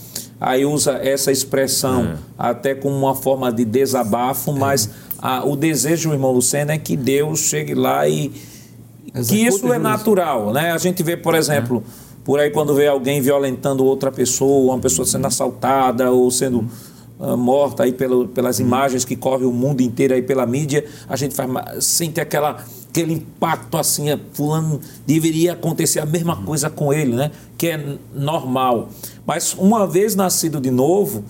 S1: aí usa essa expressão é. até como uma forma de desabafo, é. mas a, o desejo, irmão Lucena, é que Deus chegue lá e. Que isso é natural, né? A gente vê, por exemplo. É por aí, quando vê alguém violentando outra pessoa, uma pessoa sendo assaltada ou sendo uh, morta aí pelo, pelas imagens que correm o mundo inteiro aí pela mídia, a gente faz, sente aquela, aquele impacto assim, é, fulano deveria acontecer a mesma coisa com ele, né? Que é normal. Mas uma vez nascido de novo,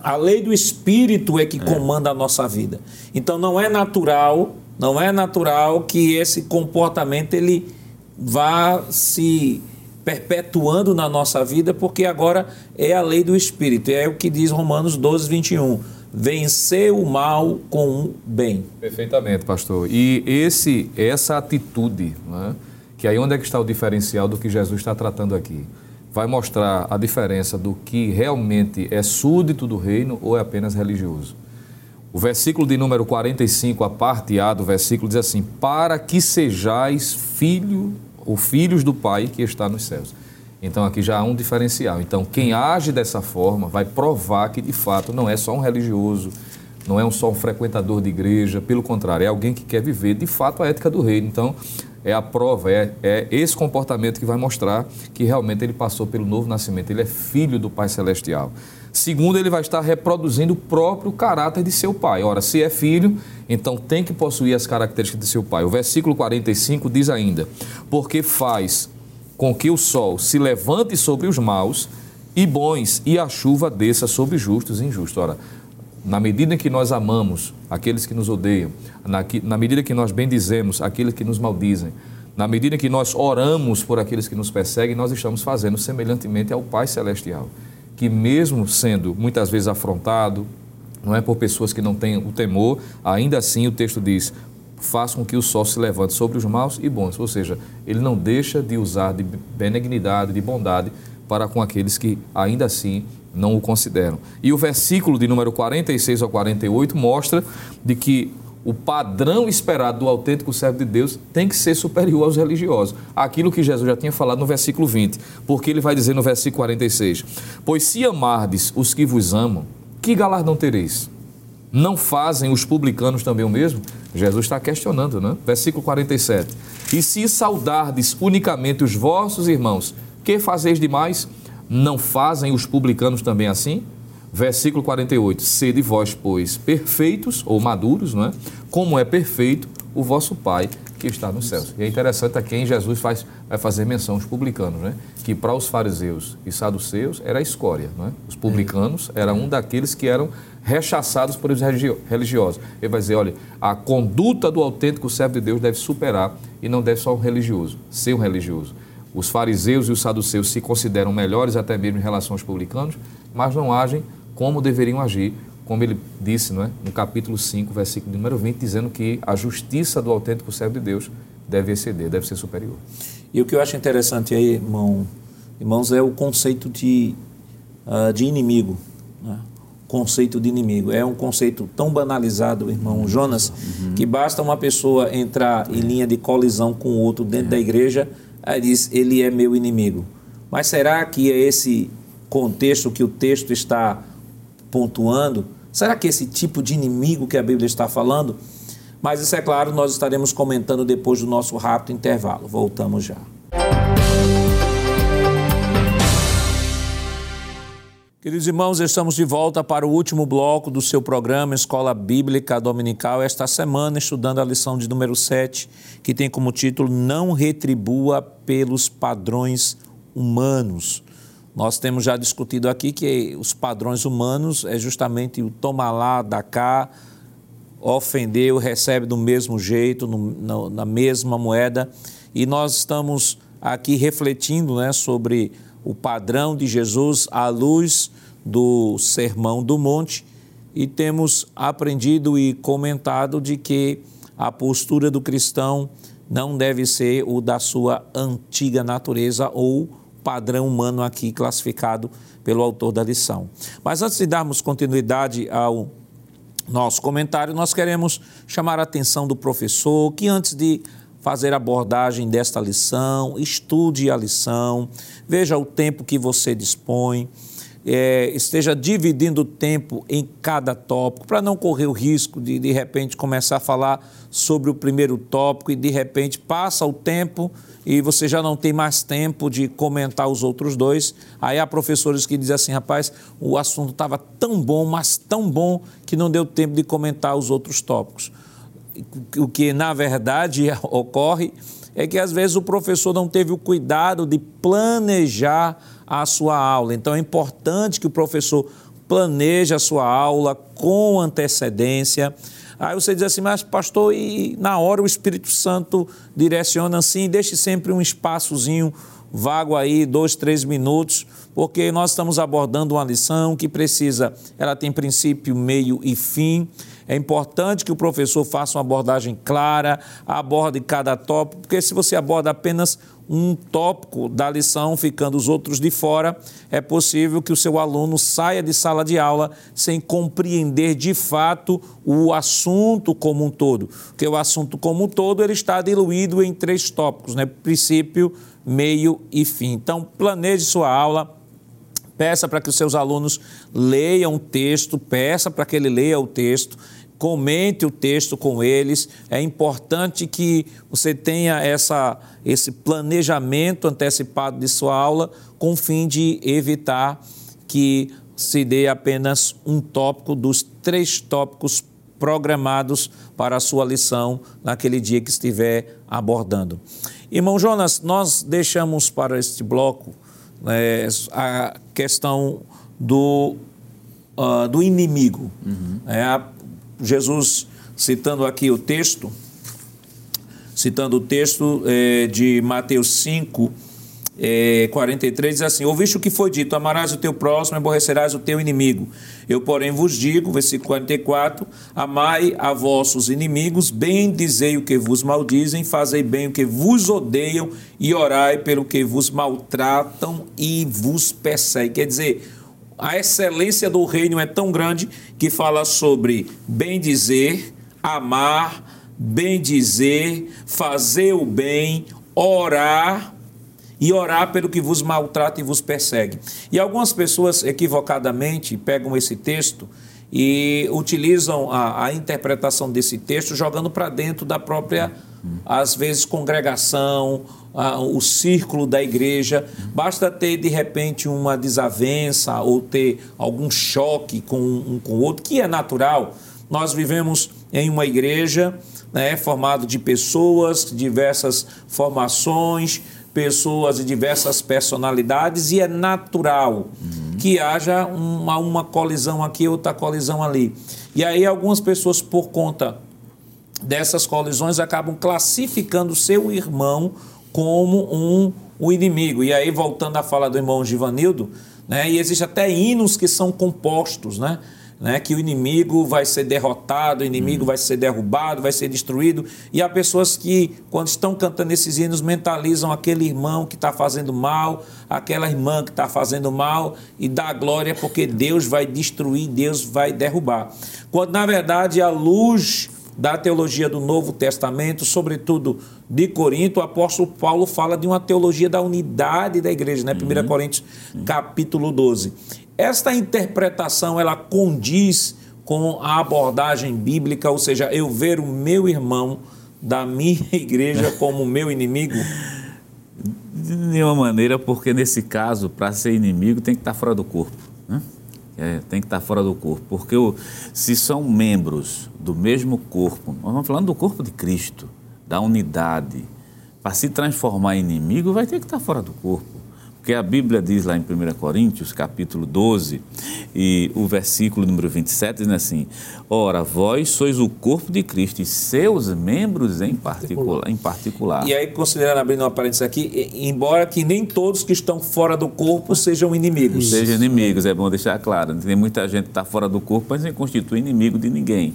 S1: a lei do espírito é que é. comanda a nossa vida. Então não é natural, não é natural que esse comportamento ele vá se perpetuando na nossa vida, porque agora é a lei do Espírito. É o que diz Romanos 12, 21. Vencer o mal com o bem.
S2: Perfeitamente, pastor. E esse, essa atitude, né, que aí onde é que está o diferencial do que Jesus está tratando aqui? Vai mostrar a diferença do que realmente é súdito do reino ou é apenas religioso. O versículo de número 45, a parte A do versículo, diz assim: Para que sejais filho ou filhos do Pai que está nos céus. Então aqui já há um diferencial. Então quem age dessa forma vai provar que de fato não é só um religioso, não é um só um frequentador de igreja, pelo contrário, é alguém que quer viver de fato a ética do reino. Então é a prova, é, é esse comportamento que vai mostrar que realmente ele passou pelo novo nascimento, ele é filho do Pai Celestial. Segundo, ele vai estar reproduzindo o próprio caráter de seu pai. Ora, se é filho, então tem que possuir as características de seu pai. O versículo 45 diz ainda: Porque faz com que o sol se levante sobre os maus e bons, e a chuva desça sobre justos e injustos. Ora, na medida em que nós amamos aqueles que nos odeiam, na, na medida que nós bendizemos aqueles que nos maldizem, na medida que nós oramos por aqueles que nos perseguem, nós estamos fazendo semelhantemente ao Pai Celestial que mesmo sendo muitas vezes afrontado, não é por pessoas que não têm o temor, ainda assim o texto diz: faz com que o sol se levante sobre os maus e bons. Ou seja, ele não deixa de usar de benignidade, de bondade para com aqueles que ainda assim não o consideram. E o versículo de número 46 ao 48 mostra de que o padrão esperado do autêntico servo de Deus tem que ser superior aos religiosos. Aquilo que Jesus já tinha falado no versículo 20, porque ele vai dizer no versículo 46: Pois se amardes os que vos amam, que galardão tereis? Não fazem os publicanos também o mesmo? Jesus está questionando, né? Versículo 47. E se saudardes unicamente os vossos irmãos, que fazeis demais? Não fazem os publicanos também assim? Versículo 48: Sede vós, pois, perfeitos ou maduros, não é? Como é perfeito o vosso Pai que está nos céus. E é interessante aqui em Jesus faz, vai fazer menção aos publicanos, né? que para os fariseus e saduceus era a escória. É? Os publicanos eram um daqueles que eram rechaçados por os religiosos. Ele vai dizer, olha, a conduta do autêntico servo de Deus deve superar e não deve só um religioso, ser um religioso. Os fariseus e os saduceus se consideram melhores até mesmo em relação aos publicanos, mas não agem como deveriam agir, como ele disse não é? no capítulo 5, versículo número 20, dizendo que a justiça do autêntico servo de Deus deve exceder, deve ser superior.
S1: E o que eu acho interessante aí, irmão, irmãos, é o conceito de, uh, de inimigo. Conceito de inimigo. É um conceito tão banalizado, irmão Jonas, uhum. que basta uma pessoa entrar em linha de colisão com o outro dentro é. da igreja, aí diz, ele é meu inimigo. Mas será que é esse contexto que o texto está pontuando? Será que esse tipo de inimigo que a Bíblia está falando? Mas isso é claro, nós estaremos comentando depois do nosso rápido intervalo. Voltamos já. Queridos irmãos, estamos de volta para o último bloco do seu programa Escola Bíblica Dominical, esta semana estudando a lição de número 7, que tem como título Não retribua pelos padrões humanos. Nós temos já discutido aqui que os padrões humanos é justamente o tomar lá, dar cá, ofendeu, recebe do mesmo jeito, no, na mesma moeda. E nós estamos aqui refletindo né, sobre o padrão de Jesus à luz do Sermão do Monte e temos aprendido e comentado de que a postura do cristão não deve ser o da sua antiga natureza ou padrão humano aqui classificado pelo autor da lição. Mas antes de darmos continuidade ao nosso comentário, nós queremos chamar a atenção do professor que antes de fazer abordagem desta lição, estude a lição, veja o tempo que você dispõe, é, esteja dividindo o tempo em cada tópico, para não correr o risco de, de repente, começar a falar sobre o primeiro tópico e, de repente, passa o tempo e você já não tem mais tempo de comentar os outros dois. Aí há professores que dizem assim, rapaz, o assunto estava tão bom, mas tão bom, que não deu tempo de comentar os outros tópicos. O que, na verdade, ocorre é que, às vezes, o professor não teve o cuidado de planejar a sua aula. Então, é importante que o professor planeje a sua aula com antecedência, Aí você diz assim, mas pastor, e na hora o Espírito Santo direciona assim, deixe sempre um espaçozinho vago aí, dois, três minutos, porque nós estamos abordando uma lição que precisa, ela tem princípio, meio e fim. É importante que o professor faça uma abordagem clara, aborde cada tópico, porque se você aborda apenas um tópico da lição, ficando os outros de fora, é possível que o seu aluno saia de sala de aula sem compreender de fato o assunto como um todo. Porque o assunto como um todo ele está diluído em três tópicos, né? princípio, meio e fim. Então, planeje sua aula, peça para que os seus alunos leiam o texto, peça para que ele leia o texto comente o texto com eles. É importante que você tenha essa, esse planejamento antecipado de sua aula, com o fim de evitar que se dê apenas um tópico dos três tópicos programados para a sua lição naquele dia que estiver abordando. Irmão Jonas, nós deixamos para este bloco é, a questão do, uh, do inimigo. Uhum. É, a, Jesus, citando aqui o texto, citando o texto é, de Mateus 5, é, 43, diz assim: Ouviste o que foi dito, amarás o teu próximo, aborrecerás o teu inimigo. Eu, porém, vos digo, versículo 44, amai a vossos inimigos, bendizei o que vos maldizem, fazei bem o que vos odeiam e orai pelo que vos maltratam e vos perseguem. Quer dizer, a excelência do reino é tão grande que fala sobre bem dizer, amar, bem dizer, fazer o bem, orar e orar pelo que vos maltrata e vos persegue. E algumas pessoas equivocadamente pegam esse texto e utilizam a, a interpretação desse texto jogando para dentro da própria, às vezes, congregação, o círculo da igreja. Basta ter, de repente, uma desavença ou ter algum choque com um com o outro, que é natural. Nós vivemos em uma igreja né, formado de pessoas, diversas formações, pessoas de diversas personalidades e é natural uhum. que haja uma, uma colisão aqui, outra colisão ali. E aí algumas pessoas, por conta dessas colisões, acabam classificando seu irmão como um, um inimigo. E aí, voltando à fala do irmão Givanildo, né, e existe até hinos que são compostos, né? né, que o inimigo vai ser derrotado, o inimigo hum. vai ser derrubado, vai ser destruído. E há pessoas que, quando estão cantando esses hinos, mentalizam aquele irmão que está fazendo mal, aquela irmã que está fazendo mal, e dá glória porque Deus vai destruir, Deus vai derrubar. Quando, na verdade, a luz da teologia do Novo Testamento, sobretudo de Corinto, o apóstolo Paulo fala de uma teologia da unidade da igreja, né? 1 uhum. Coríntios capítulo 12. Esta interpretação ela condiz com a abordagem bíblica, ou seja, eu ver o meu irmão da minha igreja como meu inimigo?
S3: De nenhuma maneira, porque nesse caso, para ser inimigo, tem que estar fora do corpo. Né? É, tem que estar fora do corpo. Porque o, se são membros do mesmo corpo, nós estamos falando do corpo de Cristo, da unidade, para se transformar em inimigo, vai ter que estar fora do corpo. Porque a Bíblia diz lá em 1 Coríntios, capítulo 12, e o versículo número 27 diz assim: Ora, vós sois o corpo de Cristo e seus membros em particular. Em particular.
S1: E aí, considerando, abrindo uma parênteses aqui, embora que nem todos que estão fora do corpo sejam inimigos.
S3: Sejam inimigos, é bom deixar claro. Tem muita gente que está fora do corpo, mas não constitui inimigo de ninguém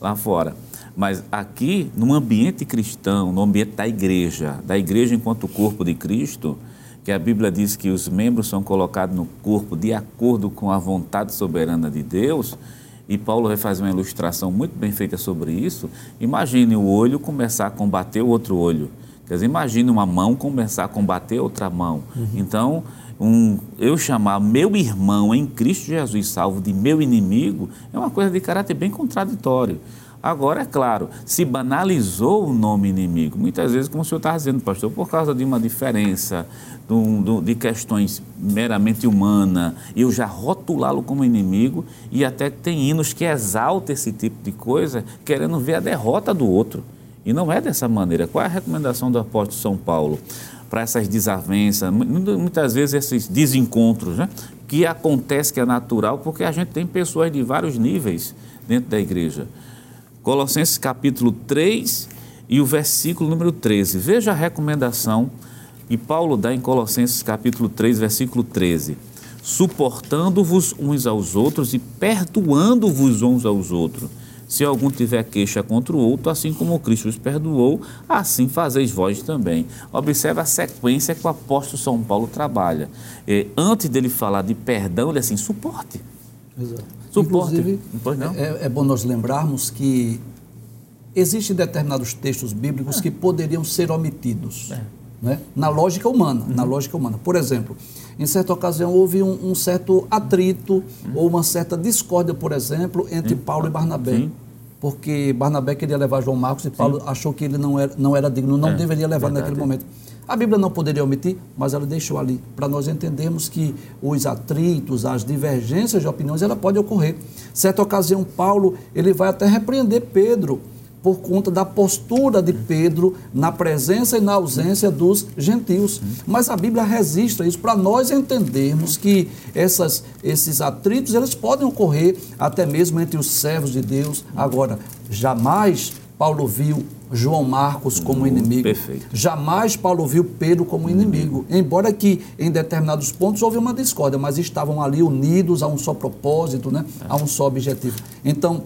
S3: lá fora. Mas aqui, no ambiente cristão, no ambiente da igreja, da igreja enquanto corpo de Cristo, que a Bíblia diz que os membros são colocados no corpo de acordo com a vontade soberana de Deus, e Paulo vai fazer uma ilustração muito bem feita sobre isso. Imagine o olho começar a combater o outro olho. Quer dizer, imagine uma mão começar a combater outra mão. Uhum. Então, um, eu chamar meu irmão em Cristo Jesus salvo de meu inimigo é uma coisa de caráter bem contraditório. Agora, é claro, se banalizou o nome inimigo, muitas vezes, como o senhor está dizendo, pastor, por causa de uma diferença, de questões meramente humanas, eu já rotulá-lo como inimigo e até tem hinos que exaltam esse tipo de coisa, querendo ver a derrota do outro. E não é dessa maneira. Qual é a recomendação do apóstolo São Paulo? Para essas desavenças, muitas vezes esses desencontros, né? que acontece que é natural, porque a gente tem pessoas de vários níveis dentro da igreja. Colossenses capítulo 3 e o versículo número 13. Veja a recomendação que Paulo dá em Colossenses capítulo 3, versículo 13. Suportando-vos uns aos outros e perdoando-vos uns aos outros. Se algum tiver queixa contra o outro, assim como Cristo os perdoou, assim fazeis vós também. Observe a sequência que o apóstolo São Paulo trabalha. É, antes dele falar de perdão, ele é assim, suporte.
S4: Exato. Suporte. Inclusive, é, é, bom nós lembrarmos que existem determinados textos bíblicos é. que poderiam ser omitidos. É. Né? Na lógica humana, uhum. na lógica humana. Por exemplo, em certa ocasião houve um, um certo atrito uhum. ou uma certa discórdia, por exemplo, entre Paulo e Barnabé. Sim. Porque Barnabé queria levar João Marcos e Paulo Sim. achou que ele não era, não era digno, não é, deveria levar verdade. naquele momento. A Bíblia não poderia omitir, mas ela deixou ali para nós entendermos que os atritos, as divergências de opiniões, ela pode ocorrer. Certa ocasião, Paulo ele vai até repreender Pedro por conta da postura de Pedro na presença e na ausência dos gentios. Mas a Bíblia registra isso para nós entendermos que essas, esses atritos eles podem ocorrer até mesmo entre os servos de Deus. Agora, jamais Paulo viu João Marcos como uh, inimigo.
S3: Perfeito.
S4: Jamais Paulo viu Pedro como inimigo. Embora que em determinados pontos houve uma discórdia, mas estavam ali unidos a um só propósito, né? É. a um só objetivo. Então,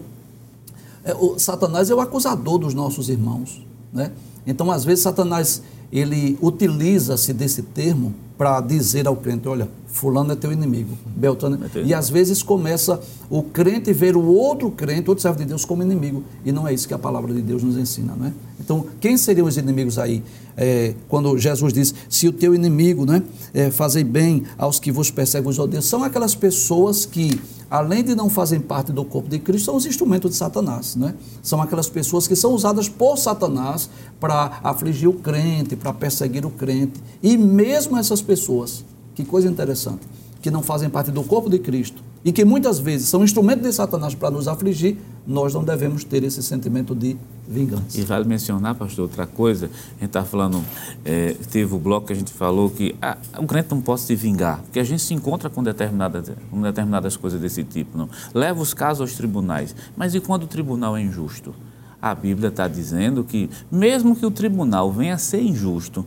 S4: o Satanás é o acusador dos nossos irmãos. Né? Então, às vezes, Satanás ele utiliza-se desse termo para dizer ao crente, olha, fulano é teu inimigo, Beltrano. É e às vezes começa o crente ver o outro crente, outro servo de Deus, como inimigo. E não é isso que a palavra de Deus nos ensina, não é? Então, quem seriam os inimigos aí? É, quando Jesus diz, se o teu inimigo, né, é, fazei bem aos que vos perseguem, vos odeiam, são aquelas pessoas que, além de não fazerem parte do corpo de Cristo, são os instrumentos de Satanás, né? São aquelas pessoas que são usadas por Satanás para afligir o crente, para perseguir o crente. E mesmo essas pessoas que coisa interessante. Que não fazem parte do corpo de Cristo e que muitas vezes são instrumentos de Satanás para nos afligir, nós não devemos ter esse sentimento de vingança.
S3: E vale mencionar, pastor, outra coisa, a gente está falando, é, teve o bloco que a gente falou que ah, o crente não pode se vingar, porque a gente se encontra com determinadas, com determinadas coisas desse tipo. Não? Leva os casos aos tribunais, mas e quando o tribunal é injusto? A Bíblia está dizendo que, mesmo que o tribunal venha a ser injusto,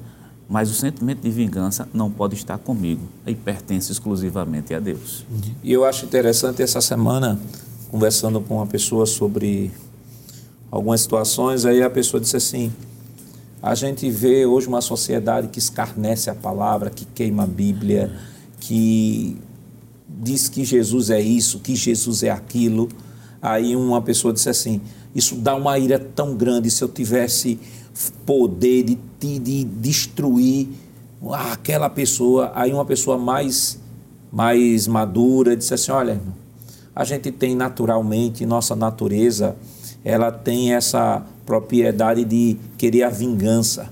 S3: mas o sentimento de vingança não pode estar comigo e pertence exclusivamente a Deus.
S1: E eu acho interessante essa semana, conversando com uma pessoa sobre algumas situações, aí a pessoa disse assim: a gente vê hoje uma sociedade que escarnece a palavra, que queima a Bíblia, que diz que Jesus é isso, que Jesus é aquilo. Aí uma pessoa disse assim: isso dá uma ira tão grande se eu tivesse poder de, de, de destruir aquela pessoa. Aí uma pessoa mais, mais madura disse assim, olha, a gente tem naturalmente, nossa natureza, ela tem essa propriedade de querer a vingança.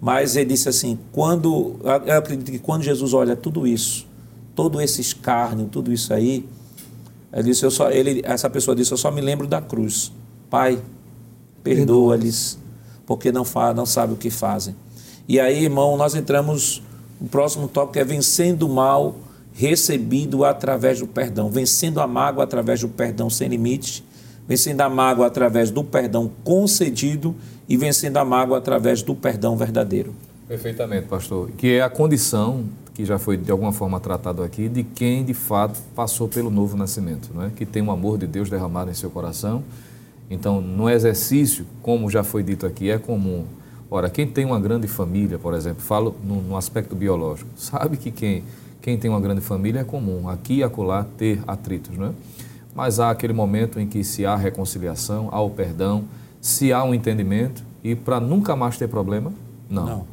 S1: Mas ele disse assim, quando, eu acredito que quando Jesus olha tudo isso, todo esse escárnio, tudo isso aí, ele disse, eu só, ele, essa pessoa disse, eu só me lembro da cruz. Pai, perdoa-lhes, porque não, fa, não sabe o que fazem. E aí, irmão, nós entramos O próximo tópico é vencendo o mal recebido através do perdão, vencendo a mágoa através do perdão sem limites, vencendo a mágoa através do perdão concedido e vencendo a mágoa através do perdão verdadeiro.
S2: Perfeitamente, pastor. Que é a condição que já foi de alguma forma tratado aqui de quem de fato passou pelo novo nascimento, não é? Que tem o amor de Deus derramado em seu coração. Então, no exercício, como já foi dito aqui, é comum. Ora, quem tem uma grande família, por exemplo, falo no, no aspecto biológico, sabe que quem quem tem uma grande família é comum, aqui e acolá, ter atritos, não é? Mas há aquele momento em que se há reconciliação, há o perdão, se há um entendimento e para nunca mais ter problema, não. não.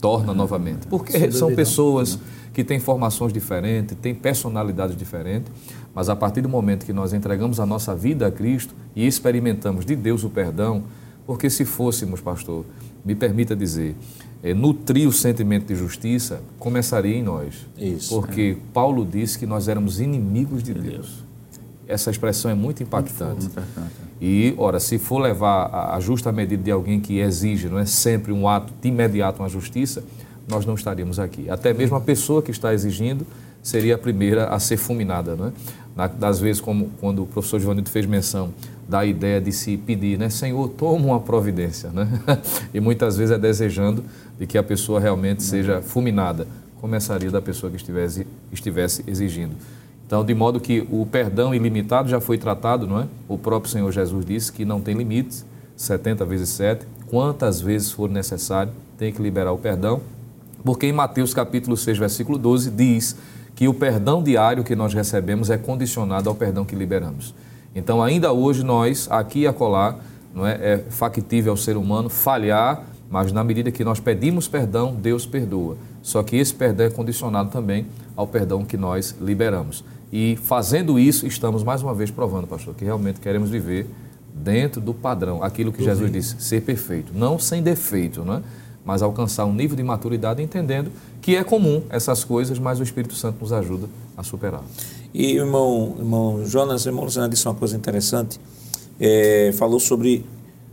S2: Torna novamente. Porque são pessoas que têm formações diferentes, têm personalidades diferentes, mas a partir do momento que nós entregamos a nossa vida a Cristo e experimentamos de Deus o perdão, porque se fôssemos, pastor, me permita dizer, é, nutrir o sentimento de justiça, começaria em nós. Isso. Porque é. Paulo disse que nós éramos inimigos de, de Deus. Deus. Essa expressão é muito impactante. Muito impactante. E, ora, se for levar a, a justa medida de alguém que exige, não é sempre um ato de imediato uma justiça, nós não estaríamos aqui. Até mesmo a pessoa que está exigindo seria a primeira a ser fulminada, não é? das vezes como quando o professor Giovanni fez menção da ideia de se pedir, né, Senhor, toma uma providência, né? e muitas vezes é desejando de que a pessoa realmente seja fulminada, começaria da pessoa que estivesse, estivesse exigindo. Então, de modo que o perdão ilimitado já foi tratado, não é? O próprio Senhor Jesus disse que não tem limites, 70 vezes 7, quantas vezes for necessário, tem que liberar o perdão, porque em Mateus capítulo 6, versículo 12, diz que o perdão diário que nós recebemos é condicionado ao perdão que liberamos. Então, ainda hoje, nós, aqui e acolá, não é, é factível ao ser humano falhar, mas na medida que nós pedimos perdão, Deus perdoa. Só que esse perdão é condicionado também ao perdão que nós liberamos. E fazendo isso, estamos mais uma vez provando, pastor, que realmente queremos viver dentro do padrão, aquilo que Jesus disse, ser perfeito, não sem defeito, né? Mas alcançar um nível de maturidade entendendo que é comum essas coisas, mas o Espírito Santo nos ajuda a superar.
S1: E o irmão, irmão Jonas, irmão Luciano disse uma coisa interessante, é, falou sobre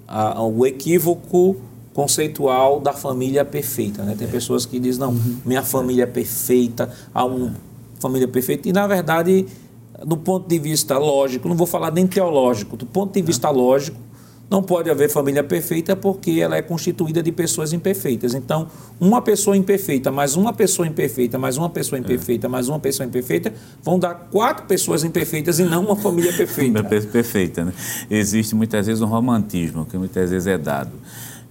S1: a, o equívoco conceitual da família perfeita. Né? Tem é. pessoas que dizem, não, uhum. minha família é perfeita, há uma família perfeita, e na verdade, do ponto de vista lógico, não vou falar nem teológico, do ponto de vista lógico, não pode haver família perfeita porque ela é constituída de pessoas imperfeitas. Então, uma pessoa imperfeita, mais uma pessoa imperfeita, mais uma pessoa é. imperfeita, mais uma pessoa imperfeita, vão dar quatro pessoas imperfeitas e não uma família perfeita.
S3: perfeita, né? Existe muitas vezes um romantismo que muitas vezes é dado.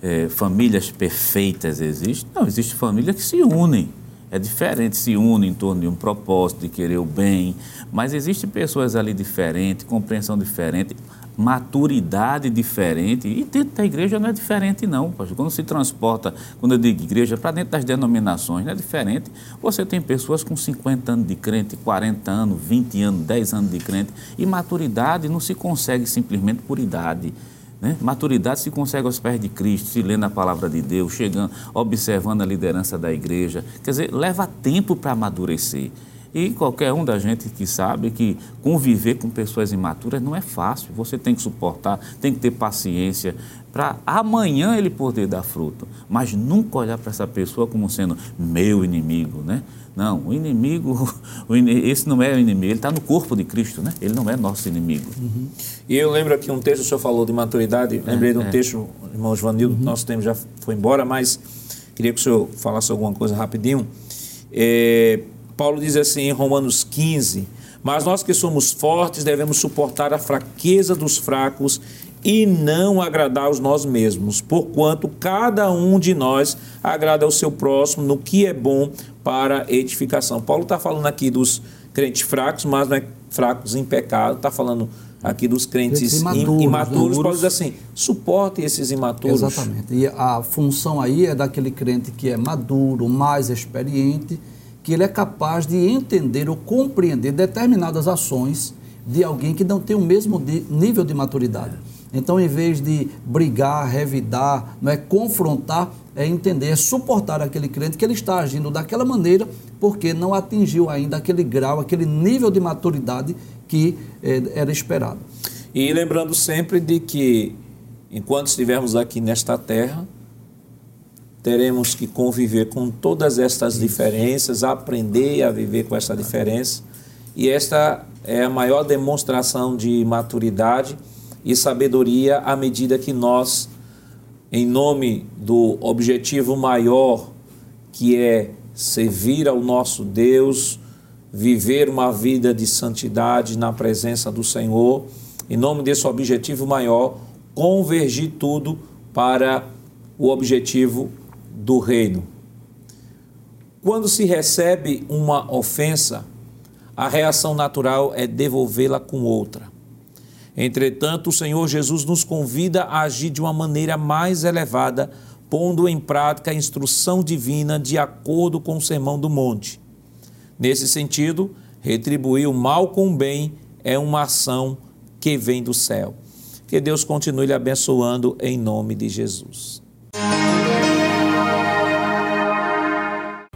S3: É, famílias perfeitas existem? Não, existem famílias que se unem. É diferente, se unem em torno de um propósito, de querer o bem, mas existem pessoas ali diferentes, compreensão diferente maturidade diferente. E dentro da igreja não é diferente, não. Pastor. Quando se transporta, quando eu digo igreja, para dentro das denominações, não é diferente. Você tem pessoas com 50 anos de crente, 40 anos, 20 anos, 10 anos de crente. E maturidade não se consegue simplesmente por idade. Né? Maturidade se consegue aos pés de Cristo, se lendo a palavra de Deus, chegando, observando a liderança da igreja. Quer dizer, leva tempo para amadurecer. E qualquer um da gente que sabe que conviver com pessoas imaturas não é fácil. Você tem que suportar, tem que ter paciência para amanhã ele poder dar fruto. Mas nunca olhar para essa pessoa como sendo meu inimigo, né? Não, o inimigo, o in... esse não é o inimigo, ele está no corpo de Cristo, né? Ele não é nosso inimigo.
S1: Uhum. E eu lembro aqui um texto, o senhor falou de maturidade, é, lembrei de um é. texto, irmão Joanildo, uhum. nosso tempo já foi embora, mas queria que o senhor falasse alguma coisa rapidinho. É, Paulo diz assim em Romanos 15: Mas nós que somos fortes devemos suportar a fraqueza dos fracos e não agradar aos nós mesmos, porquanto cada um de nós agrada ao seu próximo no que é bom para edificação. Paulo está falando aqui dos crentes fracos, mas não é fracos em pecado, está falando aqui dos crentes imaturos. imaturos Paulo diz assim: suporte esses imaturos.
S4: Exatamente. E a função aí é daquele crente que é maduro, mais experiente que ele é capaz de entender ou compreender determinadas ações de alguém que não tem o mesmo nível de maturidade. Então, em vez de brigar, revidar, não é confrontar, é entender, é suportar aquele crente que ele está agindo daquela maneira porque não atingiu ainda aquele grau, aquele nível de maturidade que é, era esperado.
S1: E lembrando sempre de que enquanto estivermos aqui nesta terra, teremos que conviver com todas estas diferenças, aprender a viver com essa diferença. E esta é a maior demonstração de maturidade e sabedoria à medida que nós, em nome do objetivo maior, que é servir ao nosso Deus, viver uma vida de santidade na presença do Senhor, em nome desse objetivo maior, convergir tudo para o objetivo do reino. Quando se recebe uma ofensa, a reação natural é devolvê-la com outra. Entretanto, o Senhor Jesus nos convida a agir de uma maneira mais elevada, pondo em prática a instrução divina de acordo com o Sermão do Monte. Nesse sentido, retribuir o mal com o bem é uma ação que vem do céu. Que Deus continue lhe abençoando em nome de Jesus.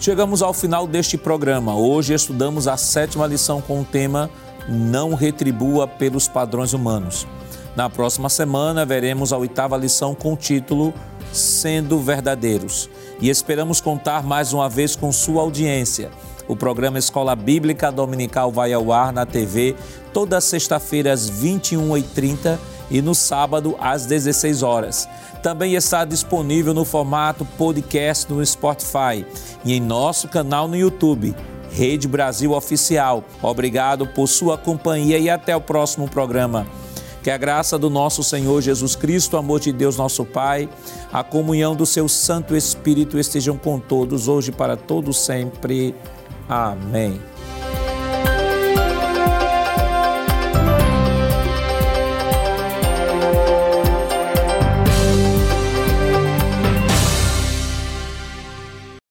S1: Chegamos ao final deste programa. Hoje estudamos a sétima lição com o tema Não retribua pelos padrões humanos. Na próxima semana veremos a oitava lição com o título Sendo Verdadeiros. E esperamos contar mais uma vez com sua audiência. O programa Escola Bíblica Dominical vai ao ar na TV toda sexta-feira às 21h30 e no sábado às 16 horas. Também está disponível no formato podcast no Spotify e em nosso canal no YouTube, Rede Brasil Oficial. Obrigado por sua companhia e até o próximo programa. Que a graça do nosso Senhor Jesus Cristo, o amor de Deus, nosso Pai, a comunhão do seu Santo Espírito estejam com todos, hoje para todos sempre. Amém.